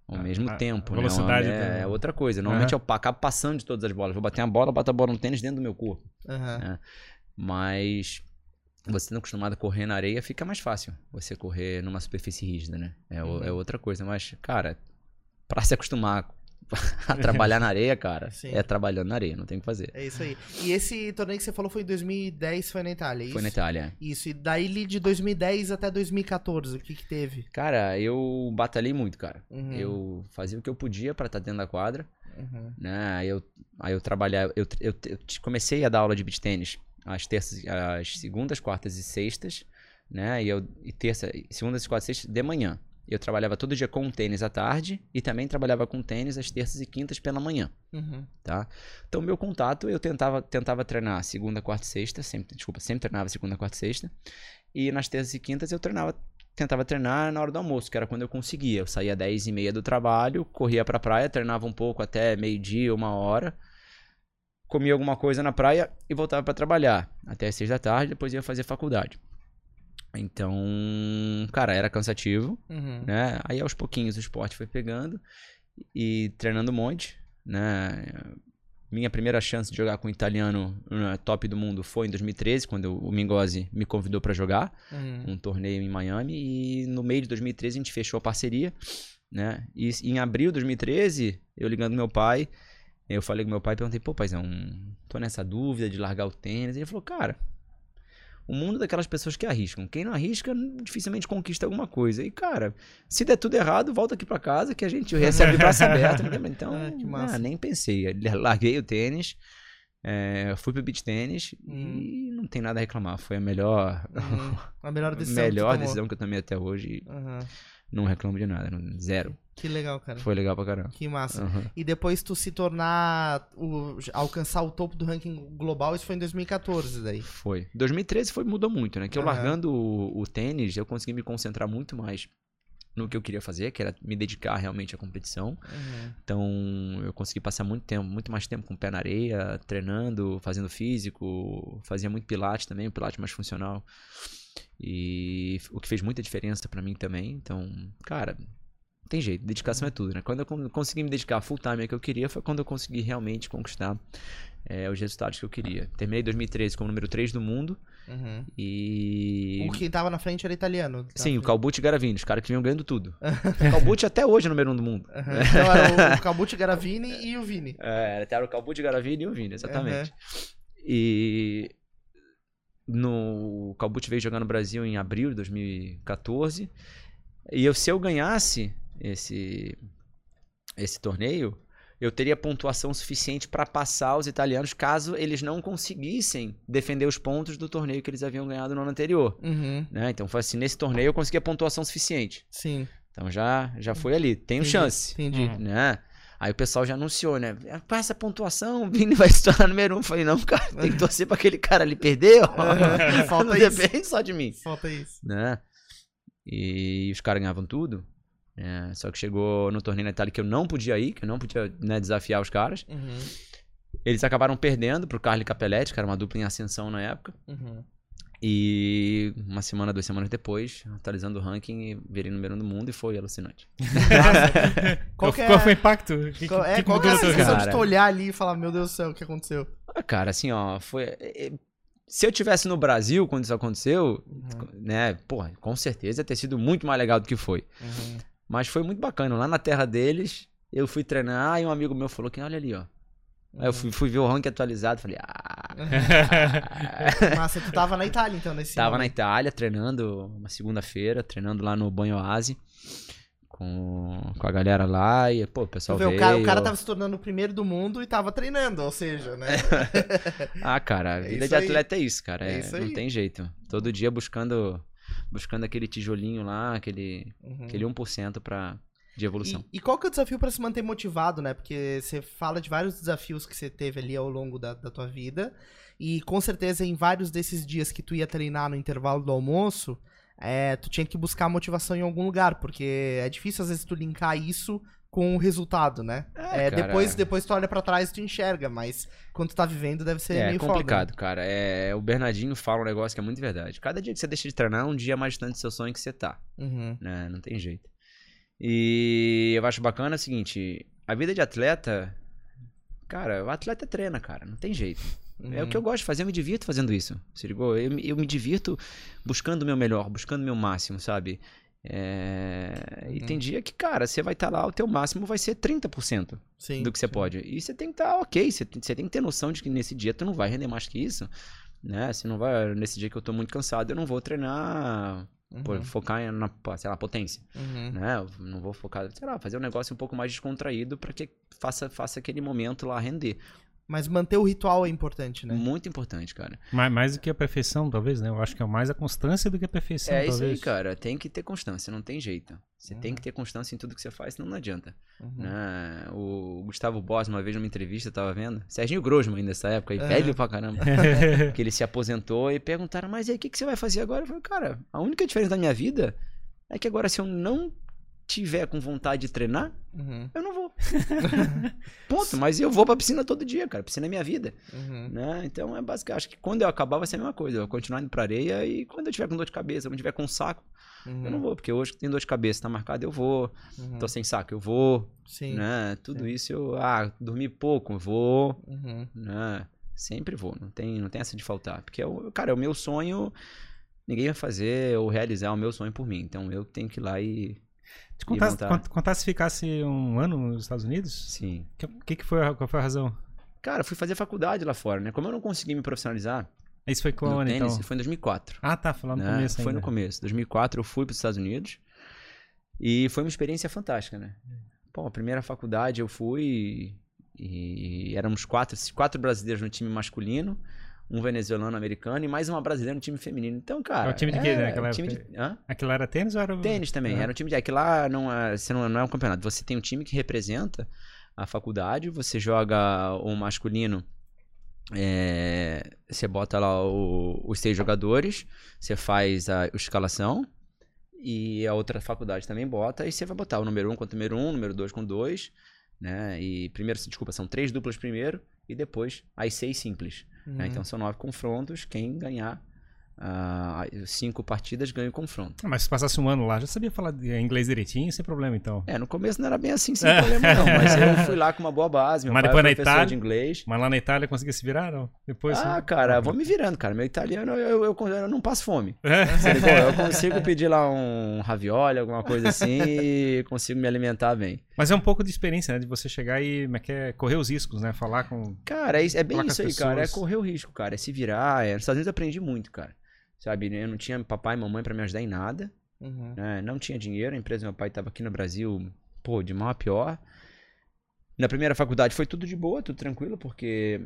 O A- mesmo a- tempo, a né? velocidade é, também. é outra coisa. Normalmente eu pa- acabo passando de todas as bolas. Vou bater uma bola, bato a bola no tênis dentro do meu corpo. Uhum. Mas você não acostumado a correr na areia, fica mais fácil você correr numa superfície rígida, né? É, o- Uhum. é outra coisa. Mas, cara, pra se acostumar a trabalhar na areia, cara, Sim. é trabalhando na areia, não tem o que fazer. É isso aí. E esse torneio que você falou foi em 2010, foi na Itália, é Foi na isso? Itália. Isso, e daí de 2010 até 2014, o que que teve? Cara, eu batalhei muito, cara. Uhum. Eu fazia o que eu podia pra estar dentro da quadra, Uhum. né? Aí eu, aí eu trabalhava, eu, eu, eu comecei a dar aula de beach tênis às terças, às segundas, quartas e sextas, né? E eu e terça, segundas, quartas e sextas de manhã. Eu trabalhava todo dia com tênis à tarde e também trabalhava com tênis às terças e quintas pela manhã, Uhum. tá? Então meu contato eu tentava tentava treinar segunda, quarta e sexta, sempre, desculpa, sempre treinava segunda, quarta e sexta. E nas terças e quintas eu treinava tentava treinar na hora do almoço, que era quando eu conseguia. Eu saía às 10 e meia do trabalho, corria pra praia, treinava um pouco até meio-dia, uma hora, comia alguma coisa na praia e voltava pra trabalhar até as seis da tarde, depois ia fazer faculdade. Então, cara, era cansativo, Uhum. né? Aí aos pouquinhos o esporte foi pegando e treinando um monte, né? Minha primeira chance de jogar com um italiano né, top do mundo foi em 2013, quando o Mingosi me convidou pra jogar Uhum. um torneio em Miami e no meio de 2013 a gente fechou a parceria, né? E em abril de 2013, eu ligando meu pai, eu falei com meu pai, perguntei, pô, paizão, tô nessa dúvida de largar o tênis. Ele falou, cara, o mundo é daquelas pessoas que arriscam. Quem não arrisca, dificilmente conquista alguma coisa. E, cara, se der tudo errado, volta aqui pra casa que a gente recebe de braço aberto. Então, Ah, que ah, nem pensei. Larguei o tênis, é, fui pro beach tênis Hum. e não tem nada a reclamar. Foi a melhor, Uhum. A melhor decisão. que melhor tomou. decisão que eu tomei até hoje. Uhum. Não reclamo de nada, zero. Que legal, cara. Foi legal pra caramba. Que massa. Uhum. E depois tu se tornar. O, alcançar o topo do ranking global, isso foi em 2014 daí. Foi. 2013 foi, mudou muito, né? Que eu largando o, o tênis, eu consegui me concentrar muito mais no que eu queria fazer, que era me dedicar realmente à competição. Uhum. Então, eu consegui passar muito tempo, muito mais tempo com o pé na areia, treinando, fazendo físico, fazia muito pilates também, pilates mais funcional. E o que fez muita diferença pra mim também. Então, cara, tem jeito, dedicação é tudo, né? Quando eu con- consegui me dedicar full time ao que eu queria, foi quando eu consegui realmente conquistar eh, os resultados que eu queria. Terminei 2013 como número 3 do mundo Uhum. e O que tava na frente era italiano. tá? Sim, o Calbucci e Garavini, os caras que vinham ganhando tudo. o Calbucci até hoje é número um do mundo. Uhum. Então era o, Calbucci Garavini e o Vini. É, era o Calbucci, Garavini e o Vini, exatamente. E no o Calbucci veio jogar no Brasil em abril de 2014. E eu, se eu ganhasse esse esse torneio, eu teria pontuação suficiente para passar os italianos caso eles não conseguissem defender os pontos do torneio que eles haviam ganhado no ano anterior. Uhum. né? Então foi assim, nesse torneio eu consegui a pontuação suficiente. Sim. Então já, já foi ali. Tem Entendi, chance. Entendi. Uhum. Né? Aí o pessoal já anunciou, né? Com essa pontuação, o Vini vai se tornar número um. Eu falei, não, cara, tem que torcer pra aquele cara ali perder, falta não isso. depende só de mim. Falta isso. Né? E os caras ganhavam tudo. Né? Só que chegou no torneio na Itália que eu não podia ir, que eu não podia né, desafiar os caras. Uhum, Eles acabaram perdendo pro Carly Capelletti, que era uma dupla em ascensão na época. uhum. E uma semana, duas semanas depois, atualizando o ranking, virei número um do mundo e foi alucinante. Qual é- qual foi o impacto? Que, Qual, é, que qual que é a sensação Cara. de tu olhar ali e falar, meu Deus do céu, o que aconteceu? Ah, cara, assim, ó, foi. é, é, Se eu tivesse no Brasil quando isso aconteceu, Uhum, né, porra, com certeza ia ter sido muito mais legal do que foi. uhum. Mas foi muito bacana. Lá na terra deles, eu fui treinar e um amigo meu falou que olha ali, ó. Aí eu fui, fui ver o ranking atualizado, falei, ah. Massa, tu tava na Itália então nesse Tava na momento. Itália treinando uma segunda-feira, treinando lá no Banho Oase com, com a galera lá e, pô, o pessoal vê, veio. o, cara, o cara tava se tornando o primeiro do mundo e tava treinando, ou seja, né? Ah, cara, a É vida isso de aí. atleta é isso, cara. É é- isso não aí. tem jeito. Todo dia buscando buscando aquele tijolinho lá, aquele, Uhum. aquele 1% pra, de evolução. E, e qual que é o desafio pra se manter motivado, né? Porque você fala de vários desafios que você teve ali ao longo da, da tua vida. E com certeza em vários desses dias que tu ia treinar no intervalo do almoço, é, tu tinha que buscar motivação em algum lugar, porque é difícil às vezes tu linkar isso com o resultado, né? É, É, depois, depois tu olha pra trás e tu enxerga, mas quando tu tá vivendo deve ser É, meio complicado, foda. cara. É, o Bernardinho fala um negócio que é muito verdade. Cada dia que você deixa de treinar é um dia mais distante do seu sonho que você tá. né? Uhum. né? Não tem jeito. E eu acho bacana o seguinte, a vida de atleta, cara, o atleta treina, cara, não tem jeito. É o que eu gosto de fazer, eu me divirto fazendo isso. Se ligou? Eu, eu me divirto buscando o meu melhor, buscando o meu máximo, sabe? É, E Uhum. tem dia que, cara, você vai estar lá, o teu máximo vai ser 30% Sim, do que você sim. pode. E você tem que estar ok, você, tem- você tem que ter noção de que nesse dia tu não vai render mais que isso, né? Você não vai, nesse dia que eu tô muito cansado, eu não vou treinar, Uhum. focar na, sei lá, potência Uhum. né? Eu não vou focar, sei lá, fazer um negócio um pouco mais descontraído pra que faça, faça aquele momento lá render. Mas manter o ritual é importante, né? Muito importante, cara. Mais, mais do que a perfeição, talvez, né? Eu acho que é mais a constância do que a perfeição, é isso talvez. aí, cara. Tem que ter constância, não tem jeito. Você tem Uhum. que ter constância em tudo que você faz, senão não adianta. Uhum. Né? O Gustavo Boss, uma vez numa entrevista, eu tava vendo. Serginho Grosman ainda nessa época, aí, Aham. velho pra caramba. que ele se aposentou e perguntaram, mas e aí, o que, que você vai fazer agora? Eu falei, cara, a única diferença da minha vida é que agora se eu não tiver com vontade de treinar, Uhum. eu não vou. Ponto. Mas eu vou pra piscina todo dia, cara. Piscina é minha vida. Uhum. Né? Então é básico. Acho que quando eu acabar vai ser a mesma coisa. Eu vou continuar indo pra areia e quando eu tiver com dor de cabeça, quando eu tiver com saco, Uhum. eu não vou. Porque hoje que tem dor de cabeça, tá marcado, eu vou. Uhum. Tô sem saco, eu vou. Sim. Né? Tudo sim. isso eu. Ah, dormi pouco, eu vou. Uhum. Né? Sempre vou. Não tem, não tem essa de faltar. Porque, é o- cara, é o meu sonho. Ninguém vai fazer ou realizar o meu sonho por mim. Então eu tenho que ir lá e. Te contasse, montar. contasse se ficasse um ano nos Estados Unidos? Sim. Que, que, que foi, qual foi a razão? Cara, eu fui fazer faculdade lá fora, né? Como eu não consegui me profissionalizar Isso foi no quando, tênis, então? foi em 2004. Ah, tá, foi lá no né? começo Foi ainda. no começo. 2004 eu fui para os Estados Unidos e foi uma experiência fantástica, né? Pô, a primeira faculdade eu fui e, e éramos quatro, quatro brasileiros no time masculino, um venezuelano americano e mais uma brasileira no time feminino. Então, cara. É o time de quê, né, naquela time época? de, hã? Aquilo era tênis ou era... Tênis também. Ah. Era um time de. É que lá não é, você não, não é um campeonato. Você tem um time que representa a faculdade, você joga o masculino. é, você bota lá o- os seis jogadores, você faz a escalação e a outra faculdade também bota, e você vai botar o número um contra o número um, o número dois com dois, né? E primeiro, desculpa, são três duplas primeiro e depois as seis simples. Né? Uhum. Então são nove confrontos, quem ganhar ah, cinco partidas ganha o confronto. Ah, Mas se passasse um ano lá, já sabia falar inglês direitinho, sem problema, então. É, no começo não era bem assim, sem problema não, mas eu fui lá com uma boa base, meu Mas depois é na Itália- de inglês. Mas lá na Itália conseguia se virar, não? Depois... Ah, né? cara, vou me virando, cara. Meu italiano, eu, eu, eu não passo fome. É. Eu consigo pedir lá um ravioli, alguma coisa assim, e consigo me alimentar bem. Mas é um pouco de experiência, né? De você chegar e como é que é, correr os riscos, né? Falar com... Cara, é, é bem isso aí, cara. É correr o risco, cara. É se virar. É... Nos Estados Unidos eu aprendi muito, cara. Sabe, eu não tinha papai e mamãe pra me ajudar em nada. Uhum. né? Não tinha dinheiro, a empresa do meu pai estava aqui no Brasil, pô, de mal a pior. Na primeira faculdade foi tudo de boa, tudo tranquilo, porque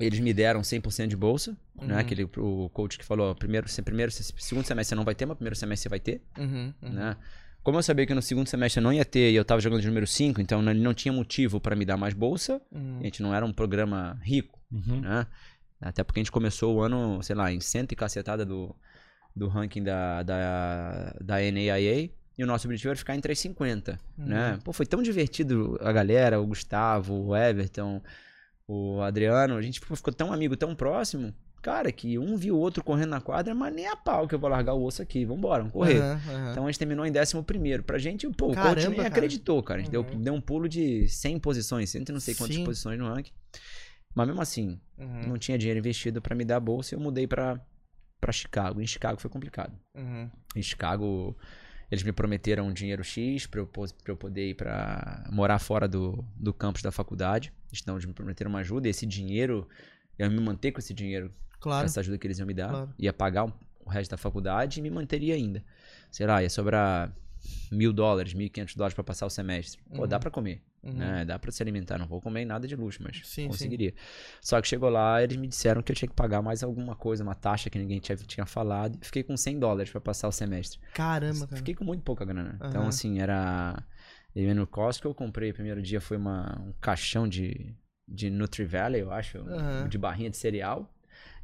eles me deram 100% de bolsa, né? Uhum. Aquele o coach que falou, primeiro, primeiro, se- segundo semestre você não vai ter, mas primeiro semestre você vai ter, Uhum. Uhum. né? Como eu sabia que no segundo semestre eu não ia ter e eu tava jogando de número 5, então ele não tinha motivo pra me dar mais bolsa. Uhum. A gente não era um programa rico, Uhum. né? Até porque a gente começou o ano, sei lá, em cento e cacetada do, do ranking da, da, da NAIA. E o nosso objetivo era ficar em 350, né? Pô, foi tão divertido a galera, o Gustavo, o Everton, o Adriano. A gente ficou tão amigo, tão próximo. Cara, que um viu o outro correndo na quadra, mas nem a pau que eu vou largar o osso aqui. Vambora, vamos correr. Aham, aham. Então a gente terminou em décimo primeiro. Pra gente, pô, o Caramba, coach nem cara. acreditou, cara. A gente deu, Uhum. deu um pulo de 100 posições, cento e não sei quantas Sim. posições no ranking. Mas mesmo assim, Uhum, não tinha dinheiro investido pra me dar a bolsa e eu mudei pra, pra Chicago. Em Chicago foi complicado. uhum. Em Chicago, eles me prometeram um dinheiro X pra eu, pra eu poder ir pra morar fora do, do campus da faculdade. Então, eles me prometeram uma ajuda e esse dinheiro, eu me manter com esse dinheiro Claro. essa ajuda que eles iam me dar. Claro. Ia pagar o resto da faculdade e me manteria ainda. Sei lá, ia sobrar mil dólares, mil e quinhentos dólares pra passar o semestre. Pô, Uhum. dá pra comer, Uhum. né? Dá pra se alimentar. Não vou comer nada de luxo, mas Sim, sim. conseguiria. Só que chegou lá, eles me disseram que eu tinha que pagar mais alguma coisa, uma taxa que ninguém tinha, tinha falado. Fiquei com 100 dólares pra passar o semestre. Caramba, cara. Fiquei com muito pouca grana. Então, Aham. assim, era... Eu ia no Costco, eu comprei, o primeiro dia foi uma, um caixão de, de Nutri-Valley, eu acho, de barrinha de cereal.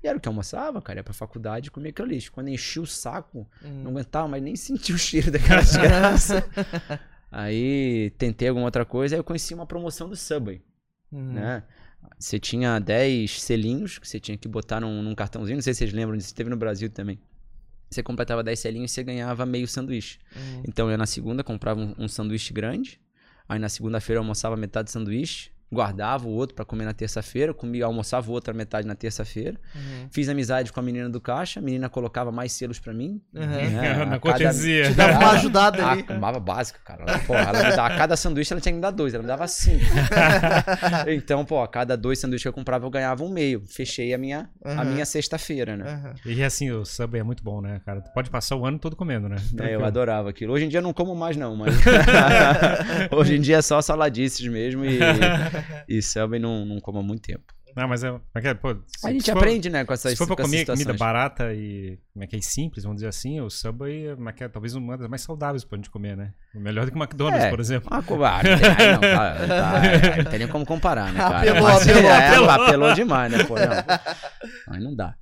E era o que eu almoçava, cara, ia pra faculdade e comia aquilo lixo. Quando enchi o saco, Uhum. não aguentava mais nem sentir o cheiro daquela desgraça. aí tentei alguma outra coisa, aí eu conheci uma promoção do Subway, Uhum. né? Você tinha 10 selinhos que você tinha que botar num, num cartãozinho, não sei se vocês lembram disso, teve no Brasil também. Você completava 10 selinhos e você ganhava meio sanduíche. Uhum. Então eu na segunda comprava um, um sanduíche grande, aí na segunda-feira eu almoçava metade do sanduíche, guardava o outro pra comer na terça-feira, comia, almoçava o outro a metade na terça-feira. Uhum. Fiz amizade com a menina do caixa, a menina colocava mais selos pra mim. Uhum. né, Na a cada- cortesia. Te dava uma ajudada ali. comava básica, cara. Ela, pô, ela me dava, a cada sanduíche ela tinha que me dar dois, ela me dava cinco. então, pô, a cada dois sanduíches que eu comprava eu ganhava um meio. Fechei a minha, a Uhum. minha sexta-feira, né? Aham. E assim, o Subway é muito bom, né, cara? Tu pode passar o ano todo comendo, né? É, eu adorava aquilo. Hoje em dia eu não como mais, não, mas. Hoje em dia é só saladices mesmo e, e Subway não, não como há muito tempo. Não, mas é. é? Pô, se- A gente for- aprende, né, com essas, Se for pra comer comida barata e como é que é simples, vamos dizer assim, o Subway é, é talvez uma das mais saudáveis pra gente comer, né? Melhor do que o McDonald's, É. por exemplo. Ah, covarde. Não, tem- ai, não, tá- tá- não tem nem como comparar, né, cara? Apelou, Mas, apelou, é, apelou. apelou demais, né, pô? Não. Aí não dá.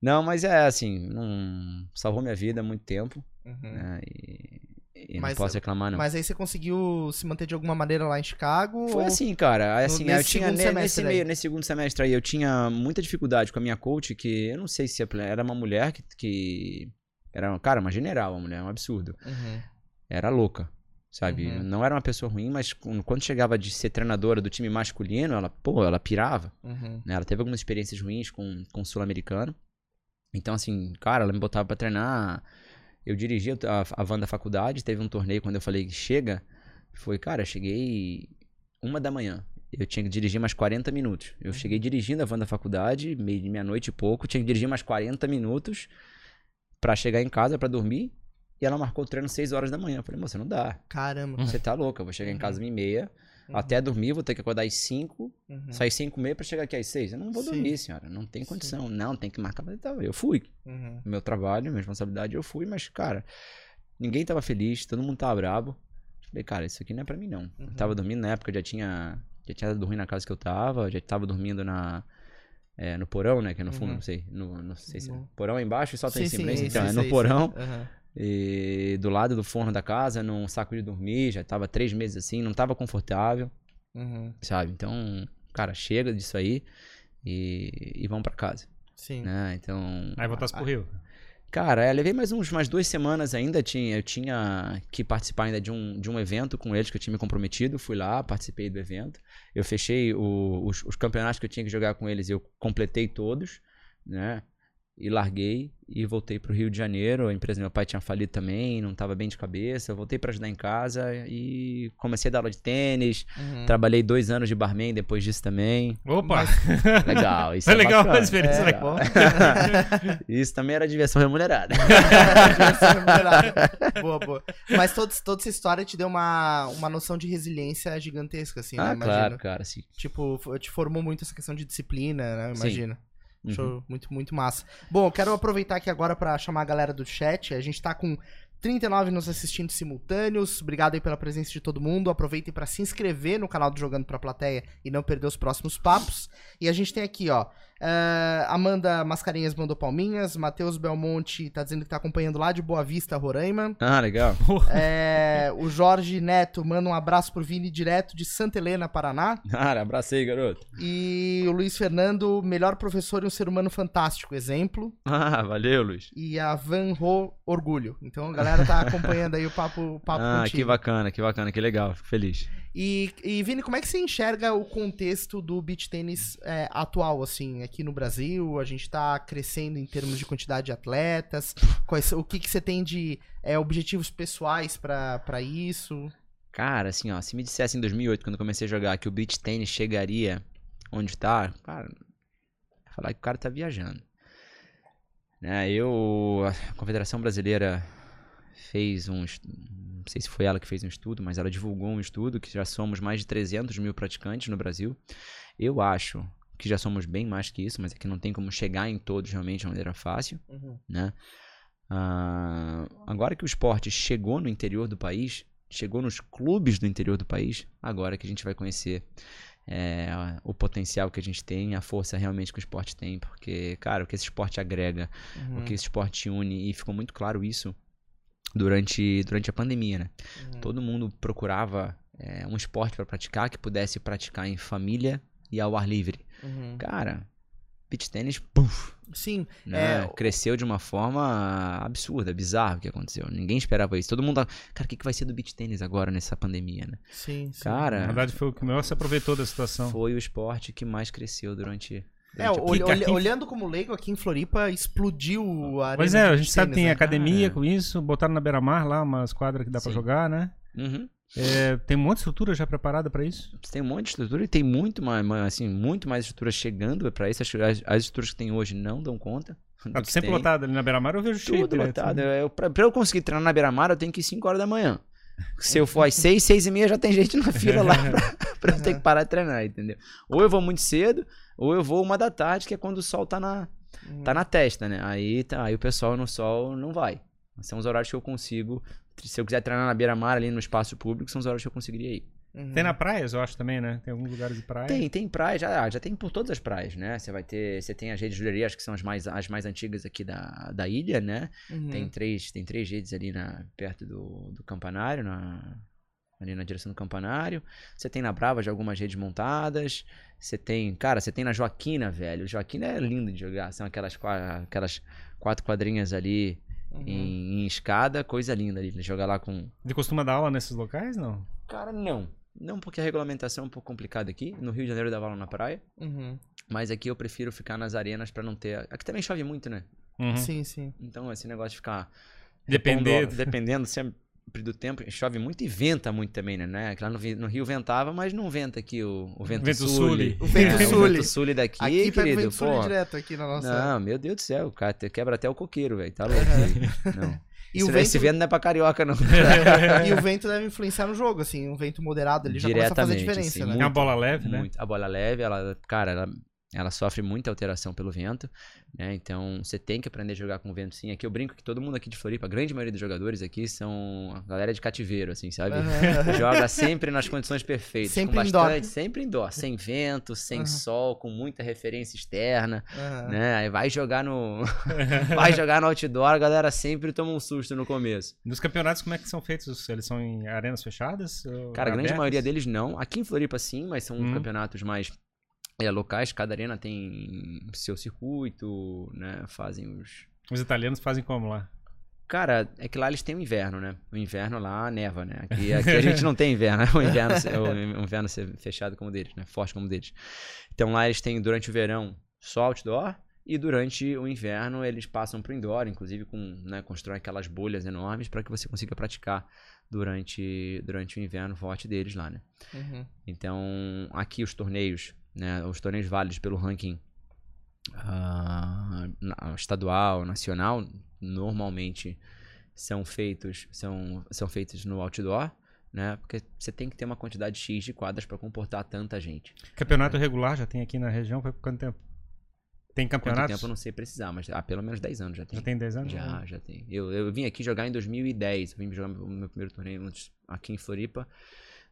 Não, mas é assim, não salvou minha vida há muito tempo, Uhum. né? E, e Mas, não posso reclamar, não. Mas aí você conseguiu se manter de alguma maneira lá em Chicago? Foi ou- assim, cara. Aí, Assim, nesse eu tinha segundo ne- semestre nesse aí? meio, nesse segundo semestre aí, eu tinha muita dificuldade com a minha coach, que eu não sei se é era uma mulher que, que era, cara, uma general, uma mulher, um absurdo. Uhum. Era louca, sabe? Uhum. Não era uma pessoa ruim, mas quando quando chegava de ser treinadora do time masculino, ela, pô, ela pirava. Uhum. né? Ela teve algumas experiências ruins com, com o sul-americano. Então, assim, cara, ela me botava pra treinar. Eu dirigia a, a van da faculdade, teve um torneio quando eu falei que chega. Foi, cara, cheguei uma da manhã. Eu tinha que dirigir mais 40 minutos. Eu cheguei dirigindo a van da faculdade, meio- meia-noite e pouco. Tinha que dirigir mais 40 minutos pra chegar em casa pra dormir. E ela marcou o treino 6 horas da manhã. Eu falei, moça, não dá. Caramba. Você tá louca. Eu vou chegar em casa às 1 meia. Uhum. Até dormir, vou ter que acordar às 5. Uhum. Sair 5 e meia pra chegar aqui às 6. Eu não vou Sim. dormir, senhora. Não tem condição. Não, tem que marcar. Eu tá, Eu fui. Uhum. Meu trabalho, minha responsabilidade, eu fui. Mas, cara, ninguém tava feliz. Todo mundo tava brabo. Falei, cara, isso aqui não é pra mim, não. Eu Uhum. tava dormindo na época, já tinha... Já tinha dormido na casa que eu tava. Já tava dormindo na... é, no porão, né? Que é no fundo, Uhum. não sei. No, não sei se é. No- Porão é embaixo e só tem em Sim, sim, então, é isso, no isso. porão. Uhum. E do lado do forno da casa, num saco de dormir. Já tava três meses assim, não tava confortável Uhum. sabe? Então, cara, chega disso aí e, e vamos pra casa, Sim. né? Então, Aí voltasse pro Rio. cara, é, levei mais uns, umas duas semanas ainda, tinha, eu tinha que participar ainda de um, de um evento com eles que eu tinha me comprometido, fui lá, participei do evento, eu fechei o- os, os campeonatos que eu tinha que jogar com eles, eu completei todos, né? E larguei e voltei pro Rio de Janeiro. A empresa do meu pai tinha falido também, não tava bem de cabeça. Eu voltei pra ajudar em casa e comecei a dar aula de tênis. Uhum. Trabalhei dois anos de barman depois disso também. Opa! Legal, isso É é, legal bacana. a experiência, É, legal. Isso também era diversão remunerada. boa, boa. Mas toda, toda essa história te deu uma, uma noção de resiliência gigantesca, assim, né? ah, Imagino. claro, cara, sim. Tipo, te formou muito essa questão de disciplina, né? Sim. Uhum. Show, muito, muito massa. Bom, quero aproveitar aqui agora pra chamar a galera do chat. A gente tá com 39 nos assistindo simultâneos. Obrigado aí pela presença de todo mundo. Aproveitem para se inscrever no canal do Jogando Pra Plateia e não perder os próximos papos. E a gente tem aqui, ó. Eh, Amanda Mascarenhas mandou palminhas. Matheus Belmonte tá dizendo que tá acompanhando lá de Boa Vista, Roraima. Ah, legal. É, o Jorge Neto manda um abraço pro Vini direto de Santa Helena, Paraná. Cara, abracei, garoto. E o Luiz Fernando, melhor professor e um ser humano fantástico, exemplo. Ah, valeu, Luiz. E a Van Ho, orgulho. Então a galera tá acompanhando aí o papo, papo Ah, contigo. que bacana, que bacana, que legal. Fico feliz. E, e, Vini, como é que você enxerga o contexto do beach tênis é, atual, assim, aqui no Brasil? A gente tá crescendo em termos de quantidade de atletas. Quais, o que, que você tem de é, objetivos pessoais pra isso? Cara, assim, ó, se me dissesse em 2008, quando eu comecei a jogar, que o beach tennis chegaria onde tá, cara, falar que o cara tá viajando. Né, eu, a Confederação Brasileira fez estu- não sei se foi ela que fez um estudo, mas ela divulgou um estudo que já somos mais de 300 mil praticantes no Brasil. Eu acho que já somos bem mais que isso, mas é que não tem como chegar em todos realmente de maneira fácil né? Ah, agora que o esporte chegou no interior do país, chegou nos clubes do interior do país, agora que a gente vai conhecer é, o potencial que a gente tem, a força realmente que o esporte tem, porque, cara, o que esse esporte agrega, Uhum, o que esse esporte une, e ficou muito claro isso durante, durante a pandemia, né? uhum. Todo mundo procurava é, um esporte para praticar que pudesse praticar em família e ao ar livre. Uhum. Cara, beach tênis, puf, Sim, né? É, Cresceu de uma forma absurda, bizarra o que aconteceu. Ninguém esperava isso. Todo mundo tava, cara, o que, que vai ser do beach tênis agora nessa pandemia, né? sim, sim. Na Cara, verdade, foi o que melhor se aproveitou da situação. foi o esporte que mais cresceu durante. É, olh- olh- aqui- olhando como leigo, aqui em Floripa explodiu a arena Pois é, a gente sabe que tênis, tem né? academia É. com isso, botaram na beira-mar lá umas quadras que dá pra Sim. jogar, né? Uhum. É, tem um monte de estrutura já preparada pra isso. Tem um monte de estrutura e tem muito mais, assim, muito mais estruturas chegando pra isso. As, as- as estruturas que tem hoje não dão conta. Tá sempre tem. lotado ali na beira-mar, eu vejo cheio Tudo direto. lotado. Eu, pra, pra eu conseguir treinar na beira-mar, eu tenho que ir 5 horas da manhã. Se eu for às 6, 6 e meia, já tem gente na fila lá pra, pra eu ter que parar de treinar, entendeu? Ou eu vou muito cedo, ou eu vou uma da tarde, que é quando o sol tá na, Uhum. tá na testa, né? Aí, tá, aí o pessoal no sol não vai. São os horários que eu consigo. Se eu quiser treinar na beira-mar ali no espaço público, são os horários que eu conseguiria ir. Uhum. Tem na praia, eu acho também, né? Tem alguns lugares de praia. Tem, tem praia, já, já tem por todas as praias, né? Você vai ter. Você tem as redes de joalheria, acho que são as mais, as mais antigas aqui da, da ilha, né? Uhum. Tem três, tem três redes ali na, perto do, do campanário, na, ali na direção do campanário. Você tem na Brava já algumas redes montadas. Você tem, cara, você tem na Joaquina, velho. Joaquina é lindo de jogar. São aquelas, aquelas quatro quadrinhas ali Uhum. em, em escada, coisa linda ali. Jogar lá com. Você costuma dar aula nesses locais, não? Cara, não. Não, porque a regulamentação é um pouco complicada aqui. No Rio de Janeiro eu dava aula na praia. Uhum. Mas aqui eu prefiro ficar nas arenas pra não ter. Aqui também chove muito, né? Uhum. Sim, sim. Então esse negócio de ficar Depender. Repondo- dependendo sempre do tempo, chove muito e venta muito também, né? né? Que Lá no, no Rio ventava, mas não venta aqui o, o vento, Vento sul. sul. O vento É, sul. O vento sul daqui, Aqui querido. vento sul direto aqui na nossa... Não, meu Deus do céu, o cara quebra até o coqueiro, velho. Tá louco. não. E Isso- o vento- Esse vento não é pra carioca, não. E o vento deve influenciar no jogo, assim, um vento moderado, ele já começa a fazer Diretamente, diferença, assim, né? É uma bola leve, né? Muito. A bola leve, ela, cara, ela, ela sofre muita alteração pelo vento, né? Então você tem que aprender a jogar com o vento sim. Aqui eu brinco que todo mundo aqui de Floripa, a grande maioria dos jogadores aqui são a galera de cativeiro, assim, sabe? Aham. Joga sempre nas condições perfeitas. Sempre com indoor. bastante, sempre indoor. Sem vento, sem Aham. sol, com muita referência externa, Aham. né? Aí vai jogar no. vai jogar no outdoor, a galera sempre toma um susto no começo. Nos campeonatos, como é que são feitos? Eles são em arenas fechadas? Cara, a grande abertas? maioria deles não. Aqui em Floripa, sim, mas são Hum. campeonatos mais é, locais. Cada arena tem seu circuito, né? Fazem os. Os italianos fazem como lá? Cara, é que lá eles têm o inverno, né? O inverno lá neva, né? Aqui, aqui a gente não tem inverno, né? O inverno, o inverno ser fechado como o deles, né? Forte como o deles. Então lá eles têm durante o verão só outdoor e durante o inverno eles passam pro indoor, inclusive com, né, constroem aquelas bolhas enormes para que você consiga praticar durante, durante o inverno forte deles lá, né? Uhum. Então, aqui os torneios, né, os torneios válidos pelo ranking na- estadual, nacional, normalmente são feitos, são, são feitos no outdoor, né? Porque você tem que ter uma quantidade X de quadras para comportar tanta gente. Campeonato regular já tem aqui na região, foi por quanto tempo? Tem Quanto campeonatos? tempo eu não sei precisar, mas há pelo menos 10 anos já tem. Já tem 10 anos? Já, já tem. Eu, eu vim aqui jogar em 2010. Eu vim jogar o meu primeiro torneio antes aqui em Floripa,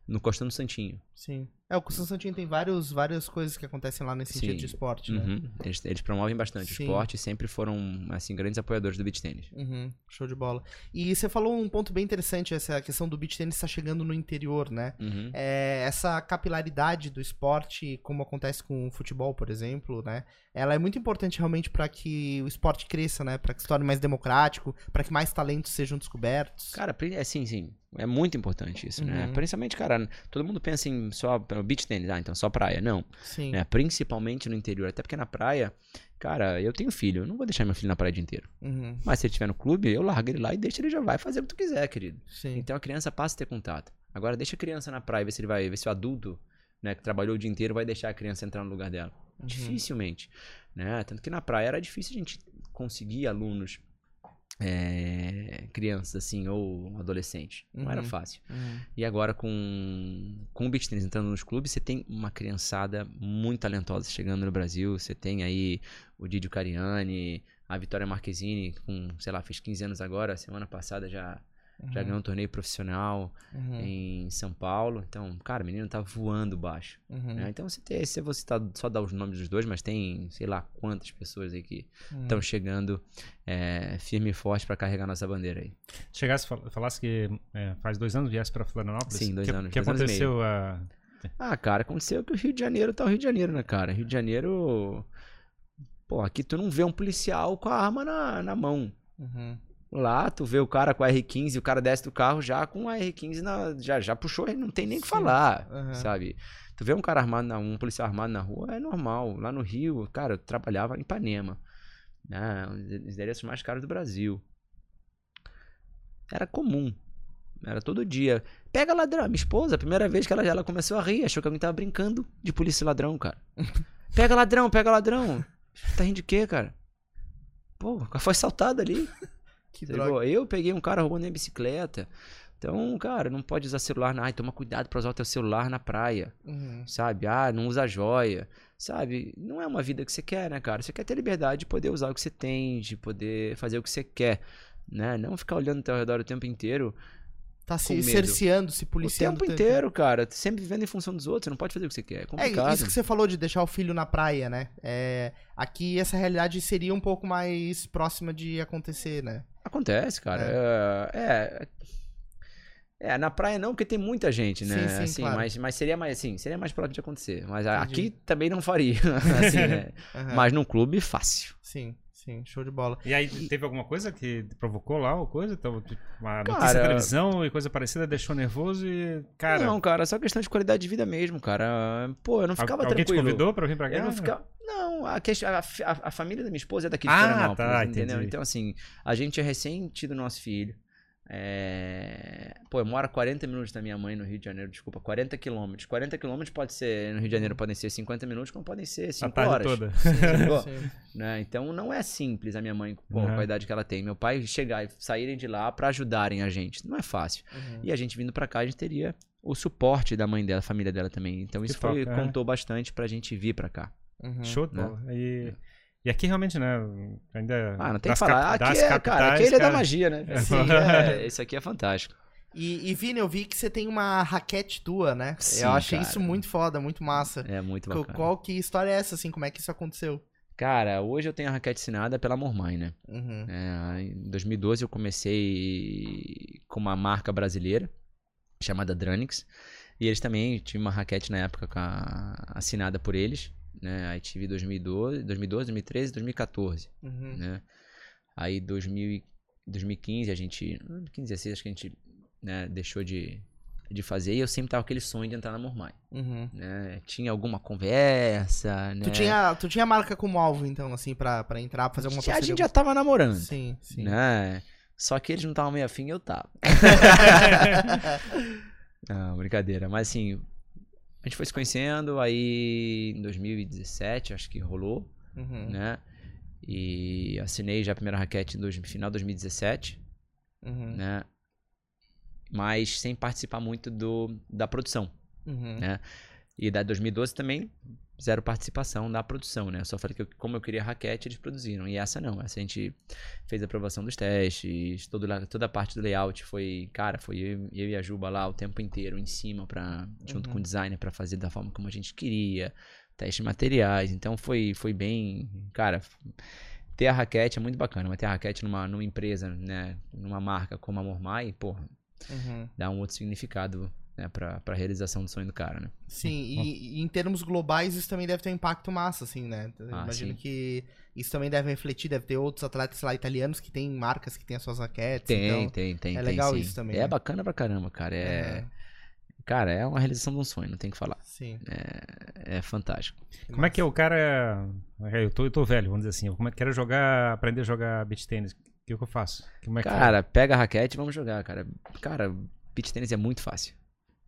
no Costão do Santinho. Sim. É, o Constantino Santinho tem vários, várias coisas que acontecem lá nesse sentido Sim. de esporte, né? Uhum. Eles, eles promovem bastante Sim. o esporte e sempre foram, assim, grandes apoiadores do beach tênis. Uhum, show de bola. E você falou um ponto bem interessante, essa questão do beach tennis está chegando no interior, né? Uhum. É, essa capilaridade do esporte, como acontece com o futebol, por exemplo, né? Ela é muito importante realmente para que o esporte cresça, né? Para que se torne mais democrático, para que mais talentos sejam descobertos. Cara, é sim, sim. É muito importante isso, né? Uhum. Principalmente, cara, todo mundo pensa em só beach tênis, ah, então só praia. Não, Sim. né? Principalmente no interior. Até porque na praia, cara, eu tenho filho, eu não vou deixar meu filho na praia o dia inteiro. Uhum, Mas se ele estiver no clube, eu largo ele lá e deixo ele já vai fazer o que tu quiser, querido. sim. Então a criança passa a ter contato. Agora deixa a criança na praia, ver se ele vai, ver se o adulto, né, que trabalhou o dia inteiro, vai deixar a criança entrar no lugar dela. Uhum. Dificilmente, né? Tanto que na praia era difícil a gente conseguir alunos, é, crianças assim, ou adolescentes. Não era Uhum. fácil. Uhum. E agora com, com o beach tennis entrando nos clubes, você tem uma criançada muito talentosa chegando no Brasil. Você tem aí o Didio Cariani, a Vitória Marquezine, com, sei lá, fez 15 anos agora, semana passada já, já Uhum. ganhou um torneio profissional Uhum. em São Paulo. Então, cara, o menino tá voando baixo. Uhum. né? Então, você tem, se você tá, só dar os nomes dos dois, mas tem, sei lá, quantas pessoas aí que Uhum. estão chegando é, firme e forte pra carregar nossa bandeira aí. Chegasse, fal- falasse que é, faz dois anos viesse pra Florianópolis. Sim, dois que, anos, que dois anos e aconteceu a... Ah, cara, aconteceu que o Rio de Janeiro tá o Rio de Janeiro, né, cara? Rio de Janeiro. Pô, aqui tu não vê um policial com a arma na, na mão. Uhum. Lá, tu vê o cara com a R15, o cara desce do carro já com a R15 na, já, já puxou, não tem nem o que falar, Aham. sabe? Tu vê um cara armado, na, um policial armado na rua, é normal. Lá no Rio, cara, eu trabalhava em Ipanema, né? Um dos endereços mais caros do Brasil. Era comum. Era todo dia. Pega ladrão. Minha esposa, a primeira vez que ela, ela começou a rir, achou que alguém tava brincando de polícia e ladrão, cara. Pega ladrão, pega ladrão. Tá rindo de quê, cara? Pô, o cara foi assaltado ali. Que Você droga. ligou? Eu peguei um cara roubando minha bicicleta. Então, cara, não pode usar celular. na- Ai, toma cuidado pra usar o teu celular na praia. Uhum. Sabe? Ah, não usa joia. Sabe? Não é uma vida que você quer, né, cara? Você quer ter liberdade de poder usar o que você tem, de poder fazer o que você quer. Né? Não ficar olhando ao teu redor o tempo inteiro. Tá se medo. cerceando, se O policiando. tempo tanto. inteiro, cara. Sempre vivendo em função dos outros. Você não pode fazer o que você quer. É É, complicado. isso que você falou de deixar o filho na praia, né? É, aqui essa realidade seria um pouco mais próxima de acontecer, né? Acontece, cara. É. é... é, na praia não, porque tem muita gente, né? Sim, sim, assim, claro. mas, mas seria mais assim, seria mais próximo de acontecer. Mas Entendi. aqui também não faria. assim, né? Aham. Mas num clube, fácil. Sim, sim, show de bola. E aí, teve alguma coisa que provocou lá ou coisa? Então, uma notícia Cara- televisão e coisa parecida deixou nervoso e, cara... não, cara, só questão de qualidade de vida mesmo, cara. Pô, eu não ficava alguém tranquilo. te convidou pra vir pra cá? Eu não ficava. Não, a, questão, a, a- família da minha esposa é daqui de Ah, Florianópolis, tá, entendeu? entendi. Então, assim, a gente tinha recém tido nosso filho. É... Pô, eu moro a 40 minutos da minha mãe no Rio de Janeiro, desculpa, 40 quilômetros. 40 quilômetros pode ser, no Rio de Janeiro podem ser 50 minutos, como podem ser A 5 tarde horas. toda. Ligou? Sim. né? Então não é simples a minha mãe, pô, Uhum. com a idade que ela tem. Meu pai chegar e saírem de lá pra ajudarem a gente. Não é fácil. Uhum. E a gente vindo pra cá, a gente teria o suporte da mãe dela, família dela também. Então Que isso foi, é. contou bastante pra gente vir pra cá. Uhum. Show de né? bola. E, e aqui realmente, né? Ainda. Ah, não tem que falar. cap- Aqui é, cara, capitais, aqui ele é da cara, magia, né? É. Assim, é, isso aqui é fantástico. E, e Vini, eu vi que você tem uma raquete tua, né? Sim, eu achei cara. isso muito foda, muito massa. É muito Qual, bacana. qual que história é essa, assim? Como é que isso aconteceu? Cara, hoje eu tenho a raquete assinada pela Mormai, né? Uhum. É, em 2012 eu comecei com uma marca brasileira chamada Dranix. E eles também tinham uma raquete na época com a- assinada por eles. Né? Aí tive 2012, 2012, 2013, 2014. Uhum. Né? Aí 2000, e- 2015 a gente. 2015, 16 acho que a gente né, deixou de, de fazer. E eu sempre tava com aquele sonho de entrar na Mormai. Uhum. Né? Tinha alguma conversa. Né? Tu, tinha, tu tinha a marca como alvo, então, assim, pra, pra entrar, pra fazer alguma a parceria gente já tava namorando. Sim, sim. Né? Só que eles não estavam meio afim e eu tava. Não, brincadeira. Mas assim, a gente foi se conhecendo, aí em 2017 acho que rolou, Uhum. né? E assinei já a primeira raquete no final de 2017, Uhum. né? Mas sem participar muito do, da produção, Uhum. né? E da 2012 também zero participação da produção, né? Eu só falei que eu- como eu queria raquete, eles produziram. E essa não. Essa a gente fez a aprovação dos testes, todo, toda a parte do layout foi, cara, foi eu, eu e a Juba lá o tempo inteiro em cima para junto Uhum. com o designer para fazer da forma como a gente queria, teste de materiais. Então foi foi bem, cara, ter a raquete é muito bacana, mas ter a raquete numa, numa empresa, né, numa marca como a Mormai, porra, Uhum. dá um outro significado, né, pra, pra realização do sonho do cara, né? Sim, e, e em termos globais isso também deve ter um impacto massa, assim, né? Eu Ah, imagino sim. que isso também deve refletir, deve ter outros atletas lá italianos que têm marcas que têm as suas raquetes. Tem, então... tem, tem. é tem, legal sim. isso também, É né? bacana pra caramba, cara. É, Aham, Cara, é uma realização de um sonho, não tem o que falar. Sim. É fantástico. Como é que é o cara. Eu tô, eu tô velho, vamos dizer assim. Eu como é que quero jogar, aprender a jogar beach tênis. O que, que eu faço? Como é que Cara, pega a raquete e vamos jogar, cara. Cara, beach tênis é muito fácil.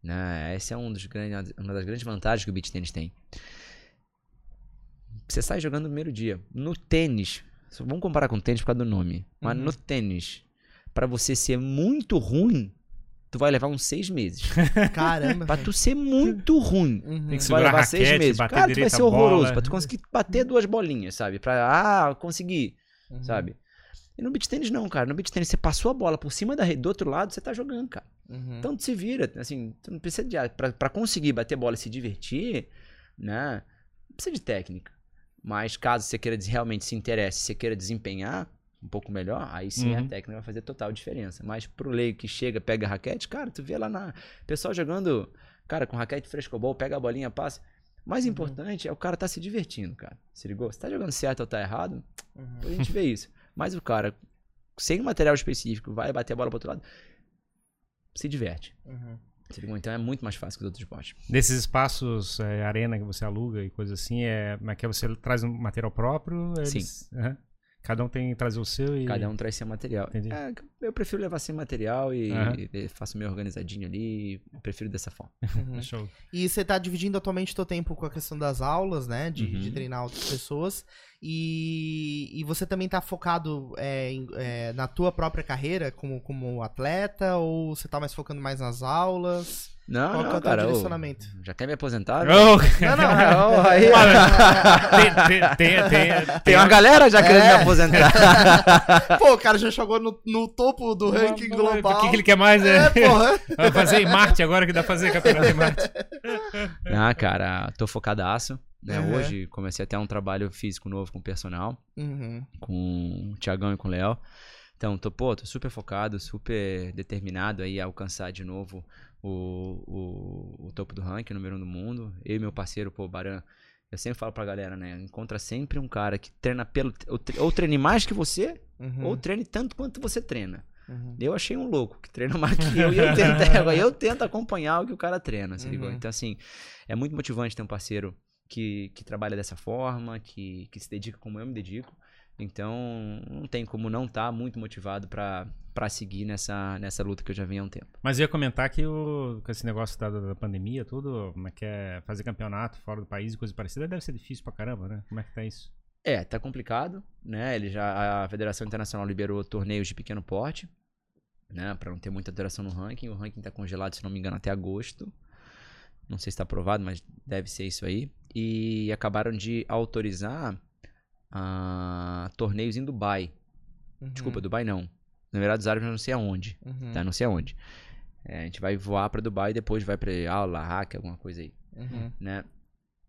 Né? Essa é um dos grandes, uma das grandes vantagens que o beach tênis tem. Você sai jogando no primeiro dia. No tênis, vamos comparar com o tênis por causa do nome. Mas Uhum. no tênis, pra você ser muito ruim, tu vai levar uns seis meses. Caramba. pra tu ser muito ruim. Uhum. Tem que Tu vai levar seis meses. bater Cara, tu vai ser horroroso. bola. Pra tu conseguir bater duas bolinhas, sabe? Pra, ah, conseguir, Uhum. sabe? E no beat tênis não, cara. No beat tênis você passou a bola por cima da rede, do outro lado você tá jogando, cara. Uhum. Então tu se vira, assim, tu não precisa de... Pra, pra conseguir bater bola e se divertir, né? Não precisa de técnica. Mas caso você queira realmente se interesse, você queira desempenhar um pouco melhor, aí sim a Uhum. técnica vai fazer total diferença. Mas pro leigo que chega, pega a raquete, cara, tu vê lá na... Pessoal jogando, cara, com raquete frescobol, pega a bolinha, passa... Mais importante é o cara tá se divertindo, cara. Se ligou? Se tá jogando certo ou tá errado, Uhum. a gente vê isso. Mas o cara, sem material específico, vai bater a bola pro outro lado, se diverte. Uhum. Então é muito mais fácil que os outros esportes. Desses espaços, é, arena que você aluga e coisa assim, é, é que é? Você traz um material próprio? Eles, Aham. Cada um tem que trazer o seu e. Cada um traz seu material. É, eu prefiro levar sem material e, Aham. e faço meio organizadinho ali. Prefiro dessa forma. Uhum. Show. E você tá dividindo atualmente teu tempo com a questão das aulas, né? De, Uhum. de treinar outras pessoas. E, e você também tá focado é, em- é, na tua própria carreira como, como atleta? Ou você tá mais focando mais nas aulas? Não, Qual que é não, o teu cara. ô, direcionamento? já quer me aposentar? Oh, Não, não. Não, aí, tem, tem, tem, tem, tem uma galera já querendo É. me aposentar. Pô, o cara já chegou no, no topo do ranking global. O que, que ele quer mais? É, É, porra. Vai fazer em Marte agora que dá pra fazer campeonato em Marte. ah, cara, tô focadaço. Né? Uhum. Hoje comecei até um trabalho físico novo com o personal. Uhum. com o Thiagão e com o Léo. Então, tô, pô, tô super focado, super determinado aí a alcançar de novo o, o, o topo do ranking, número um do mundo. Eu e meu parceiro, pô, Baran, eu sempre falo pra galera, né? Encontra sempre um cara que treina pelo. Ou, tre- ou treine mais que você, Uhum. ou treine tanto quanto você treina. Uhum. Eu achei um louco que treina mais que eu e eu tento, eu tento acompanhar o que o cara treina, se ligou? Uhum. Então, assim, é muito motivante ter um parceiro que, que trabalha dessa forma, que, que se dedica como eu me dedico. Então, não tem como não estar muito motivado pra pra seguir nessa, nessa luta que eu já venho há um tempo. Mas eu ia comentar que o, com esse negócio da, da pandemia, tudo, como é que é fazer campeonato fora do país e coisa parecida, deve ser difícil pra caramba, né? Como é que tá isso? É, tá complicado, né? Ele já a Federação Internacional liberou torneios de pequeno porte, né, Pra não ter muita alteração no ranking. O ranking tá congelado, se não me engano, até agosto. Não sei se tá aprovado, mas deve ser isso aí. E acabaram de autorizar ah, torneios em Dubai. Uhum. Desculpa, Dubai não. Na verdade, os árabes não sei aonde, Uhum. tá? Não sei aonde. É, a gente vai voar pra Dubai e depois vai pra Al Hack, alguma coisa aí Uhum. né?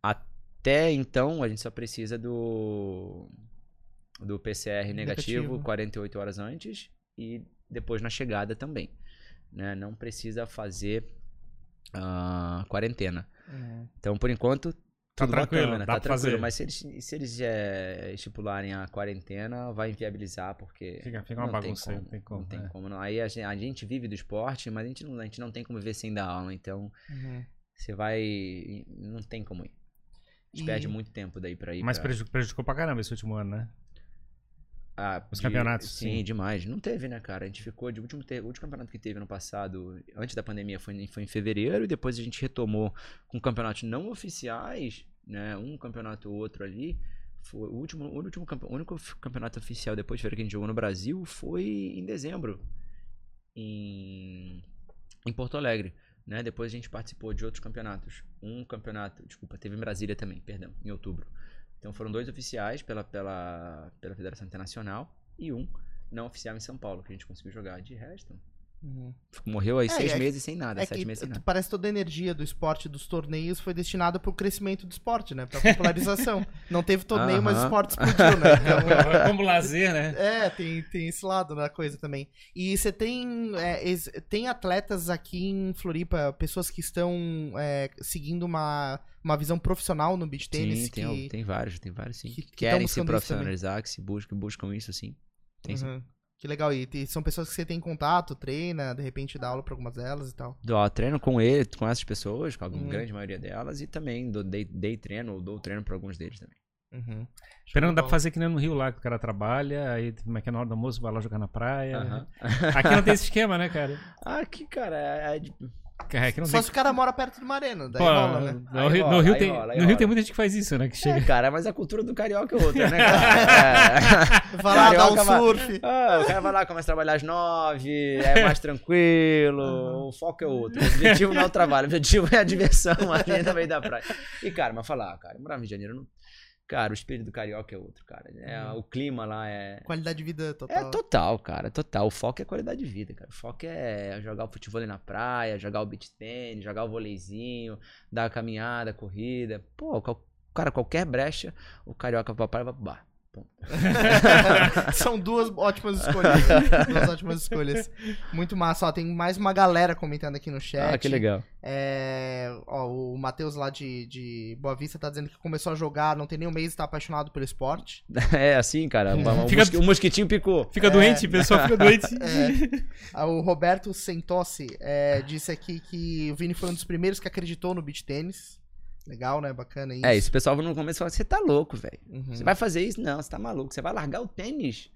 Até então, a gente só precisa do do PCR negativo, Negativo. 48 horas antes e depois na chegada também, né? Não precisa fazer ah, quarentena. Uhum. Então, por enquanto, Tá tudo tranquilo, bacana, dá tá tranquilo. fazer. Mas se eles, se eles eh, estipularem a quarentena, vai inviabilizar, porque Fica, fica uma não tem bagunça aí, como, não tem como. não tem é. como. não. Aí a gente, a gente vive do esporte, mas a gente, não, a gente não tem como viver sem dar aula, então Uhum. você vai. Não tem como ir. A gente E- perde muito tempo daí pra ir. Mas pra... preju- prejudicou pra caramba esse último ano, né? Ah, os de- campeonatos, Sim, sim. demais. Não teve, né, cara? A gente ficou. De último, te- o último campeonato que teve ano passado, antes da pandemia, foi, em- foi em fevereiro. E depois a gente retomou com campeonatos não oficiais, né? Um campeonato ou outro ali. Foi o último, o último o único campeonato oficial depois de fevereiro que a gente jogou no Brasil foi em dezembro. Em, em Porto Alegre. né? Depois a gente participou de outros campeonatos. Um campeonato, desculpa, teve em Brasília também, perdão, em outubro. Então foram dois oficiais pela, pela, pela Federação Internacional e um não oficial em São Paulo, que a gente conseguiu jogar. De resto, Uhum. Morreu aí é, seis é, meses sem nada, é sete meses sem nada. Parece toda a energia do esporte, dos torneios, foi destinada pro crescimento do esporte, né? Pra popularização. Não teve torneio, mas o esporte explodiu, né? Então, Como lazer, né? É, tem, tem esse lado da coisa também. E você tem, é, tem atletas aqui em Floripa, pessoas que estão é, seguindo uma, uma visão profissional no beach tennis? Sim, tem, que, tem vários, tem vários sim. Que, que Querem se profissionalizar, que se buscam, buscam isso sim. Tem uhum. sim. Que legal. E, são pessoas que você tem contato, treina, de repente dá aula para algumas delas e tal. Dou treino com ele, com essas pessoas, com a uhum. grande maioria delas, e também dou, dei, dei treino, ou dou treino para alguns deles também. Uhum. Esperando, dá pra fazer que nem no Rio lá, que o cara trabalha, aí como é que é na hora do almoço, vai lá jogar na praia. Uhum. Aqui não tem esse esquema, né, cara? Aqui, cara, é, é é, Só tem... se o cara mora perto de uma arena, daí Pô, rola, né? No, Rio, rola, no Rio, tem, rola, no Rio tem muita gente que faz isso, né? Que chega... É, cara, mas a cultura do carioca é outra, né, cara? É. Vai lá, dá um surf. Ah, o cara vai lá, começa a trabalhar às nove, é mais tranquilo, uhum. o foco é outro. O objetivo não é o trabalho, o objetivo é a diversão ali no meio da praia. E, cara, mas falar, cara, morar no Rio de Janeiro não Cara, o espírito do carioca é outro, cara. É, uhum. O clima lá é. Qualidade de vida total. É total, cara. Total. O foco é qualidade de vida, cara. O foco é jogar o futebol na praia, jogar o beach tênis, jogar o voleizinho, dar a caminhada, corrida. Pô, cara, qualquer brecha, o carioca papai vai pro bar. São duas ótimas escolhas. duas ótimas escolhas. Muito massa. Ó, tem mais uma galera comentando aqui no chat. Ah, que legal. É, ó, o Matheus lá de, de Boa Vista tá dizendo que começou a jogar, não tem nem um mês e tá apaixonado pelo esporte. É, assim, cara. O, fica, o mosquitinho picou. Fica é, doente, o pessoal fica doente. É. O Roberto Sentossi é, disse aqui que o Vini foi um dos primeiros que acreditou no beach tênis. Legal, né? Bacana isso. É, esse pessoal no começo fala: você tá louco, velho. Uhum. Você vai fazer isso? Não, você tá maluco. Você vai largar o tênis?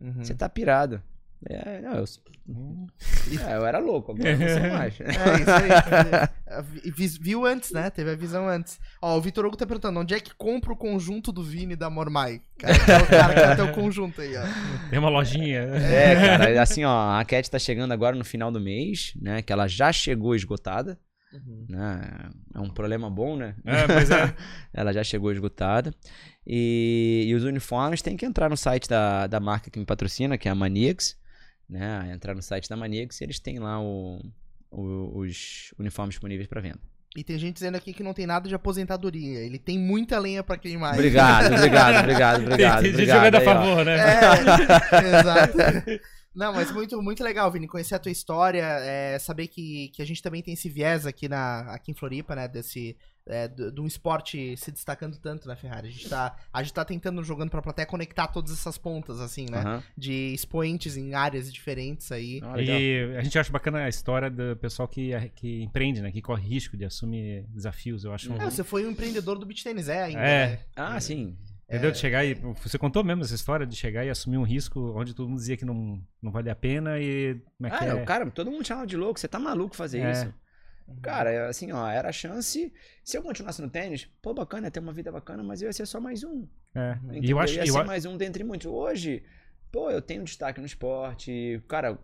Uhum. Você tá pirado. É, não, eu, uhum. é, eu era louco, agora não sou mais. É isso aí. Viu antes, né? Teve a visão antes. Ó, o Vitor Hugo tá perguntando: onde é que compra o conjunto do Vini da Mormai? Cara, o cara que até o conjunto aí, ó. Tem uma lojinha. É, cara, assim, ó, a Cat tá chegando agora no final do mês, né? Que ela já chegou esgotada. Uhum. Né? É um problema bom, né? É, pois é. Ela já chegou esgotada. E, e, os uniformes tem que entrar no site da, da marca que me patrocina, que é a Maniacs. Né? Entrar no site da Maniacs e eles têm lá o, o, os uniformes disponíveis para venda. E tem gente dizendo aqui que não tem nada de aposentadoria. Ele tem muita lenha para queimar. Obrigado, obrigado, obrigado, obrigado. Tem, gente jogando a favor, né? É, exato. Não, mas muito, muito legal, Vini, conhecer a tua história, é, saber que, que a gente também tem esse viés aqui, na, aqui em Floripa, né, desse, é, de um esporte se destacando tanto na Ferrari. A gente tá, a gente tá tentando, jogando pra plateia, conectar todas essas pontas, assim, né, uhum. de expoentes em áreas diferentes aí. Ah, e a gente acha bacana a história do pessoal que, que empreende, né, que corre risco de assumir desafios, eu acho. É, um... você foi um empreendedor do beach tennis, é ainda. É. Né? Ah, sim. Entendeu? De chegar e. Você contou mesmo essa história de chegar e assumir um risco onde todo mundo dizia que não, não valia a pena e. Como é que ah, é? cara, todo mundo chamava de louco, você tá maluco fazer é. isso. Cara, assim, ó, era a chance. Se eu continuasse no tênis, pô, bacana, ia ter uma vida bacana, mas eu ia ser só mais um. É. Então, e eu acho eu ia eu ser mais um dentre muitos. Hoje, pô, eu tenho destaque no esporte. Cara,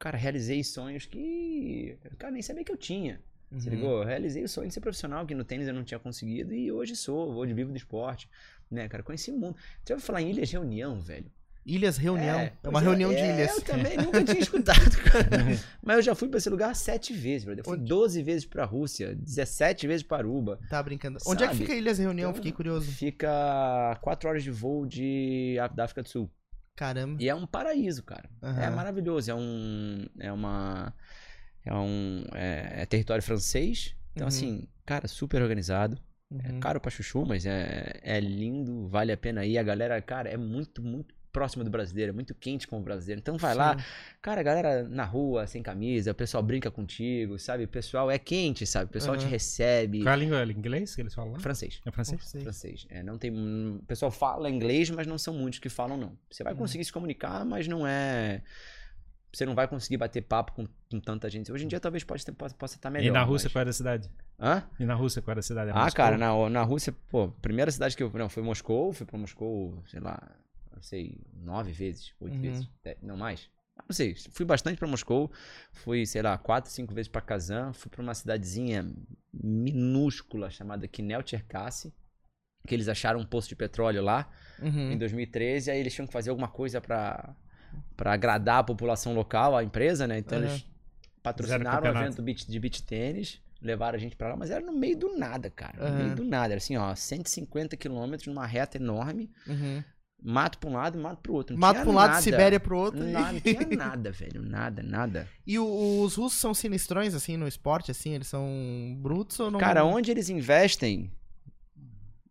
cara, realizei sonhos que. Cara, nem sabia que eu tinha. Uhum. Se ligou? realizei o sonho de ser profissional, que no tênis eu não tinha conseguido, e hoje sou, hoje vivo do esporte né, cara? Conheci o mundo. Você vai falar em Ilhas Reunião, velho? Ilhas Reunião. É, é uma reunião é, de ilhas. Eu também nunca tinha escutado, cara. Mas eu já fui pra esse lugar sete vezes, brother. Eu fui Onde? 12 vezes pra Rússia, 17 vezes pra Aruba. Tá brincando. Sabe? Onde é que fica Ilhas Reunião? Então, Fiquei curioso. Fica 4 horas de voo de, da África do Sul. Caramba. E é um paraíso, cara. Uhum. É maravilhoso. É um. É uma. É um. É, é território francês. Então, uhum. assim, cara, super organizado. É uhum. É caro pra chuchu, mas é, é lindo, vale a pena ir. A galera, cara, é muito, muito próxima do brasileiro, é muito quente com o brasileiro. Então vai Sim. lá, cara, a galera na rua, sem camisa, o pessoal brinca contigo, sabe? O pessoal é quente, sabe? O pessoal uhum. te recebe. Qual é a língua? É inglês que eles falam lá? Francês. É francês? Francês. francês. É, não tem, o pessoal fala inglês, mas não são muitos que falam, não. Você vai uhum. conseguir se comunicar, mas não é você não vai conseguir bater papo com, com tanta gente. Hoje em dia talvez possa, possa, possa estar melhor. E na Rússia mas... qual era a cidade? Hã? E na Rússia qual era a cidade? É ah, cara, na, na Rússia, pô, primeira cidade que eu. Não, foi Moscou, fui pra Moscou, sei lá, não sei, nove vezes, oito uhum. vezes. Não mais. Não sei, fui bastante para Moscou. Fui, sei lá, quatro, cinco vezes para Kazan. Fui para uma cidadezinha minúscula chamada Kinel Cherkassy, que eles acharam um poço de petróleo lá Uhum. em 2013. Aí eles tinham que fazer alguma coisa para para agradar a população local, a empresa, né? Então Uhum. eles patrocinaram um campeonato. evento de beach tênis, levaram a gente pra lá, mas era no meio do nada, cara. No Uhum. meio do nada. Era assim, ó, 150 quilômetros numa reta enorme, Uhum. mato pra um lado, mato pro outro. Não Mato pra um lado, nada. Sibéria pro outro. Não, não tinha nada, velho. Nada, nada. E o- os russos são sinistrões, assim, no esporte, assim? Eles são brutos ou não? Cara, onde eles investem,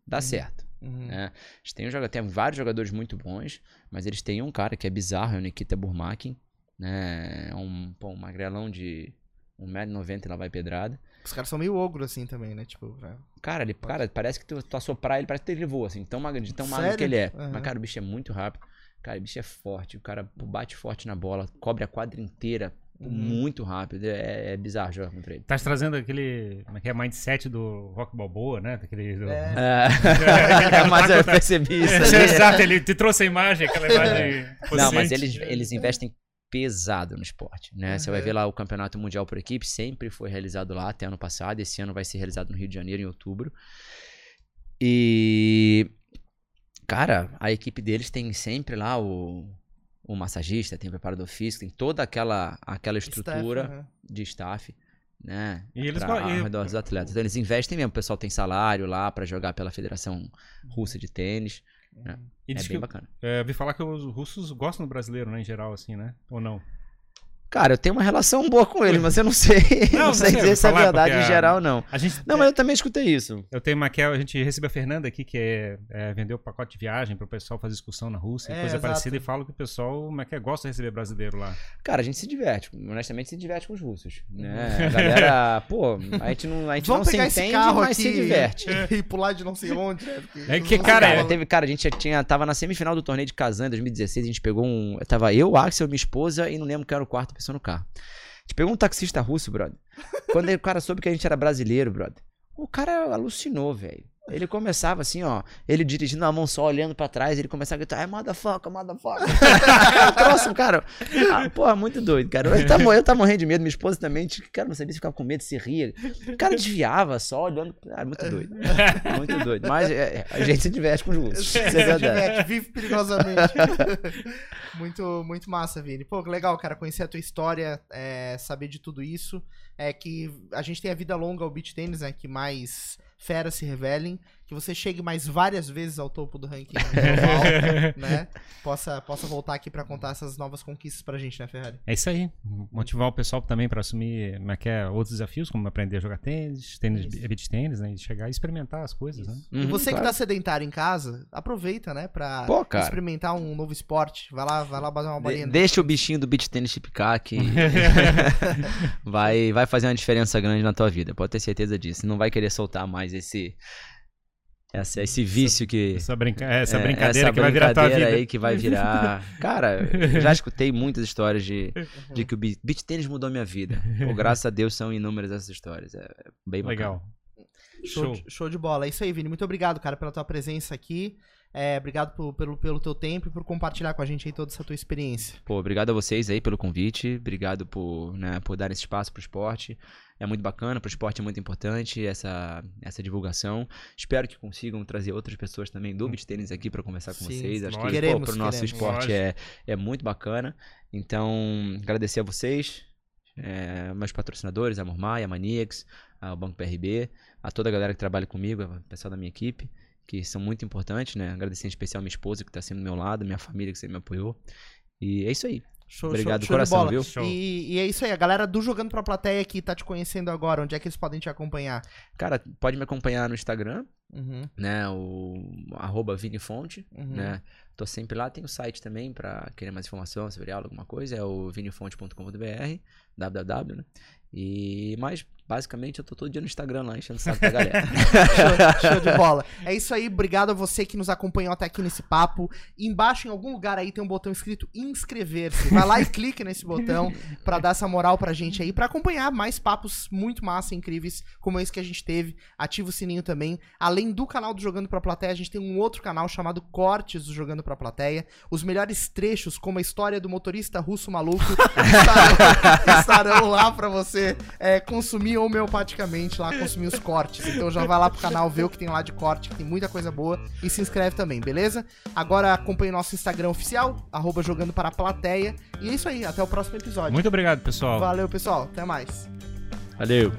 dá certo. Uhum. né? Eles têm, um joga- tem vários jogadores muito bons, mas eles têm um cara que é bizarro, é o Nikita Burmakin, né? É um, pô, um magrelão de 1,90m e lá vai pedrada. Os caras são meio ogro, assim, também, né? Tipo, é. Cara, ele, cara, parece que tu, tu assoprar ele, parece que ele voa, assim, tão magro, de tão magro que ele é. Aham. Mas, cara, o bicho é muito rápido. Cara, o bicho é forte, o cara bate forte na bola, cobre a quadra inteira, Uhum. muito rápido. É, é bizarro jogar contra ele. Tá trazendo aquele. Como é que é? Mindset do Rock Balboa, né? Daquele, do... É. É, mas eu percebi isso ali. Exato, ele te trouxe a imagem, aquela imagem. Não, mas eles, eles investem pesado no esporte, né? Você vai Uhum. ver lá o Campeonato Mundial por equipe, sempre foi realizado lá até ano passado. Esse ano vai ser realizado no Rio de Janeiro, em outubro. E, cara, a equipe deles tem sempre lá o, o massagista, tem o preparador físico, tem toda aquela, aquela estrutura Staff, aham. de staff, né? E eles pra, e- ao redor dos atletas. Então eles investem mesmo, o pessoal tem salário lá pra jogar pela Federação Russa de Tênis. E É bem que, bacana. é, vi falar que os russos gostam do brasileiro, né? Em geral, assim, né? Ou não? Cara, eu tenho uma relação boa com eles, mas eu não sei, Não, não, sei dizer se é verdade em a- geral, não. A gente. Não, mas eu também escutei isso. Eu tenho uma que a gente recebeu a Fernanda aqui, que é, é, vendeu o pacote de viagem para o pessoal fazer excursão na Rússia, e É, coisa exato. parecida, e fala que o pessoal como é que é, gosta de receber brasileiro lá. Cara, a gente se diverte, honestamente se diverte com os russos, né? A galera, pô, a gente não, a gente Vamos não se entende, carro mas aqui se diverte. e pular de não sei onde. né? É que, cara, Cara, teve, cara, a gente tinha, tava na semifinal do torneio de Kazan em 2016, a gente pegou um, tava eu, Axel, minha esposa e não lembro quem era o quarto pessoa no carro. Gente pegou um taxista russo, brother. Quando o cara soube que a gente era brasileiro, brother, o cara alucinou, velho. Ele começava assim, ó, ele dirigindo a mão só, olhando pra trás, ele começava a gritar, é motherfucker, motherfucker. Troço, cara. Ah, porra, muito doido, cara. Ele tá, mo- eu tava morrendo de medo, minha esposa também, cara, não sabia se ficava com medo, se ria. O cara desviava só, olhando, ah, muito doido. Muito doido. Mas é, a gente se diverte com os russos. É verdade. Diverte, vive perigosamente. muito, muito massa, Vini. Pô, que legal, cara, conhecer a tua história, é, saber de tudo isso. É que a gente tem a vida longa ao beach tennis, né? Que mais feras se revelem. Que você chegue mais várias vezes ao topo do ranking global, né? Possa, possa voltar aqui pra contar essas novas conquistas pra gente, né, Ferrari? É isso aí. Motivar o pessoal também para assumir como é que é, outros desafios, como aprender a jogar tênis, tênis, Isso. beach tênis, né? E chegar e experimentar as coisas, né? e Uhum, você claro. que tá sedentário em casa, aproveita, né? Pra Pô, experimentar um novo esporte. Vai lá, vai lá bater uma De- bolinha. no- deixa o bichinho do beach tennis te picar que vai, vai fazer uma diferença grande na tua vida. Pode ter certeza disso. Não vai querer soltar mais esse essa- esse vício que Essa, brinca essa é, brincadeira essa que vai virar tua brincadeira vida. aí que vai virar. Cara, eu já escutei muitas histórias de, de que o be- beach tennis mudou minha vida. Pô, graças a Deus são inúmeras essas histórias. É bem bacana. Legal. Show, Show. de- show de bola. É isso aí, Vini. Muito obrigado, cara, pela tua presença aqui. É, obrigado por- pelo, pelo teu tempo e por compartilhar com a gente aí toda essa tua experiência. Pô, obrigado a vocês aí pelo convite, obrigado por, né, por dar esse espaço pro esporte. É muito bacana, pro esporte é muito importante essa, essa divulgação. Espero que consigam trazer outras pessoas também do beach tênis aqui para conversar com Sim, vocês. Acho lógico. que Queremos, pô, pro nosso queremos. esporte é, é muito bacana. Então, agradecer a vocês, é, meus patrocinadores, a Mormai, a Maniacs, ao Banco PRB, a toda a galera que trabalha comigo, o pessoal da minha equipe, que são muito importantes, né? Agradecer em especial a minha esposa que está sempre do meu lado, minha família que sempre me apoiou. E é isso aí. Show, Obrigado, show, show coração, viu? Show. E, e é isso aí, a galera do Jogando Pra Plateia que tá te conhecendo agora, onde é que eles podem te acompanhar? Cara, pode me acompanhar no Instagram, Uhum, né? O arroba Vinifonte, uhum. né? Tô sempre lá. Tem o site também pra querer mais informação sobre aula, alguma coisa. É o vinifonte.com.br, www, né? E, mas, basicamente, eu tô todo dia no Instagram lá, enchendo o saco da galera. show, show de bola. É isso aí, obrigado a você que nos acompanhou até aqui nesse papo. Embaixo, em algum lugar aí, tem um botão escrito inscrever-se. Vai lá e clique nesse botão pra dar essa moral pra gente aí, pra acompanhar mais papos muito massa, incríveis, como esse que a gente teve. Ativa o sininho também. Além do canal do Jogando Pra Plateia, a gente tem um outro canal chamado Cortes do Jogando Pra Plateia. Os melhores trechos, como a história do motorista russo maluco, estarão, estarão lá pra você é, consumir homeopaticamente lá, consumir os cortes. Então já vai lá pro canal, ver o que tem lá de corte, que tem muita coisa boa. E se inscreve também, beleza? Agora acompanhe nosso Instagram oficial, arroba Jogando Para a Plateia. E é isso aí, até o próximo episódio. Muito obrigado, pessoal. Valeu, pessoal. Até mais. Valeu.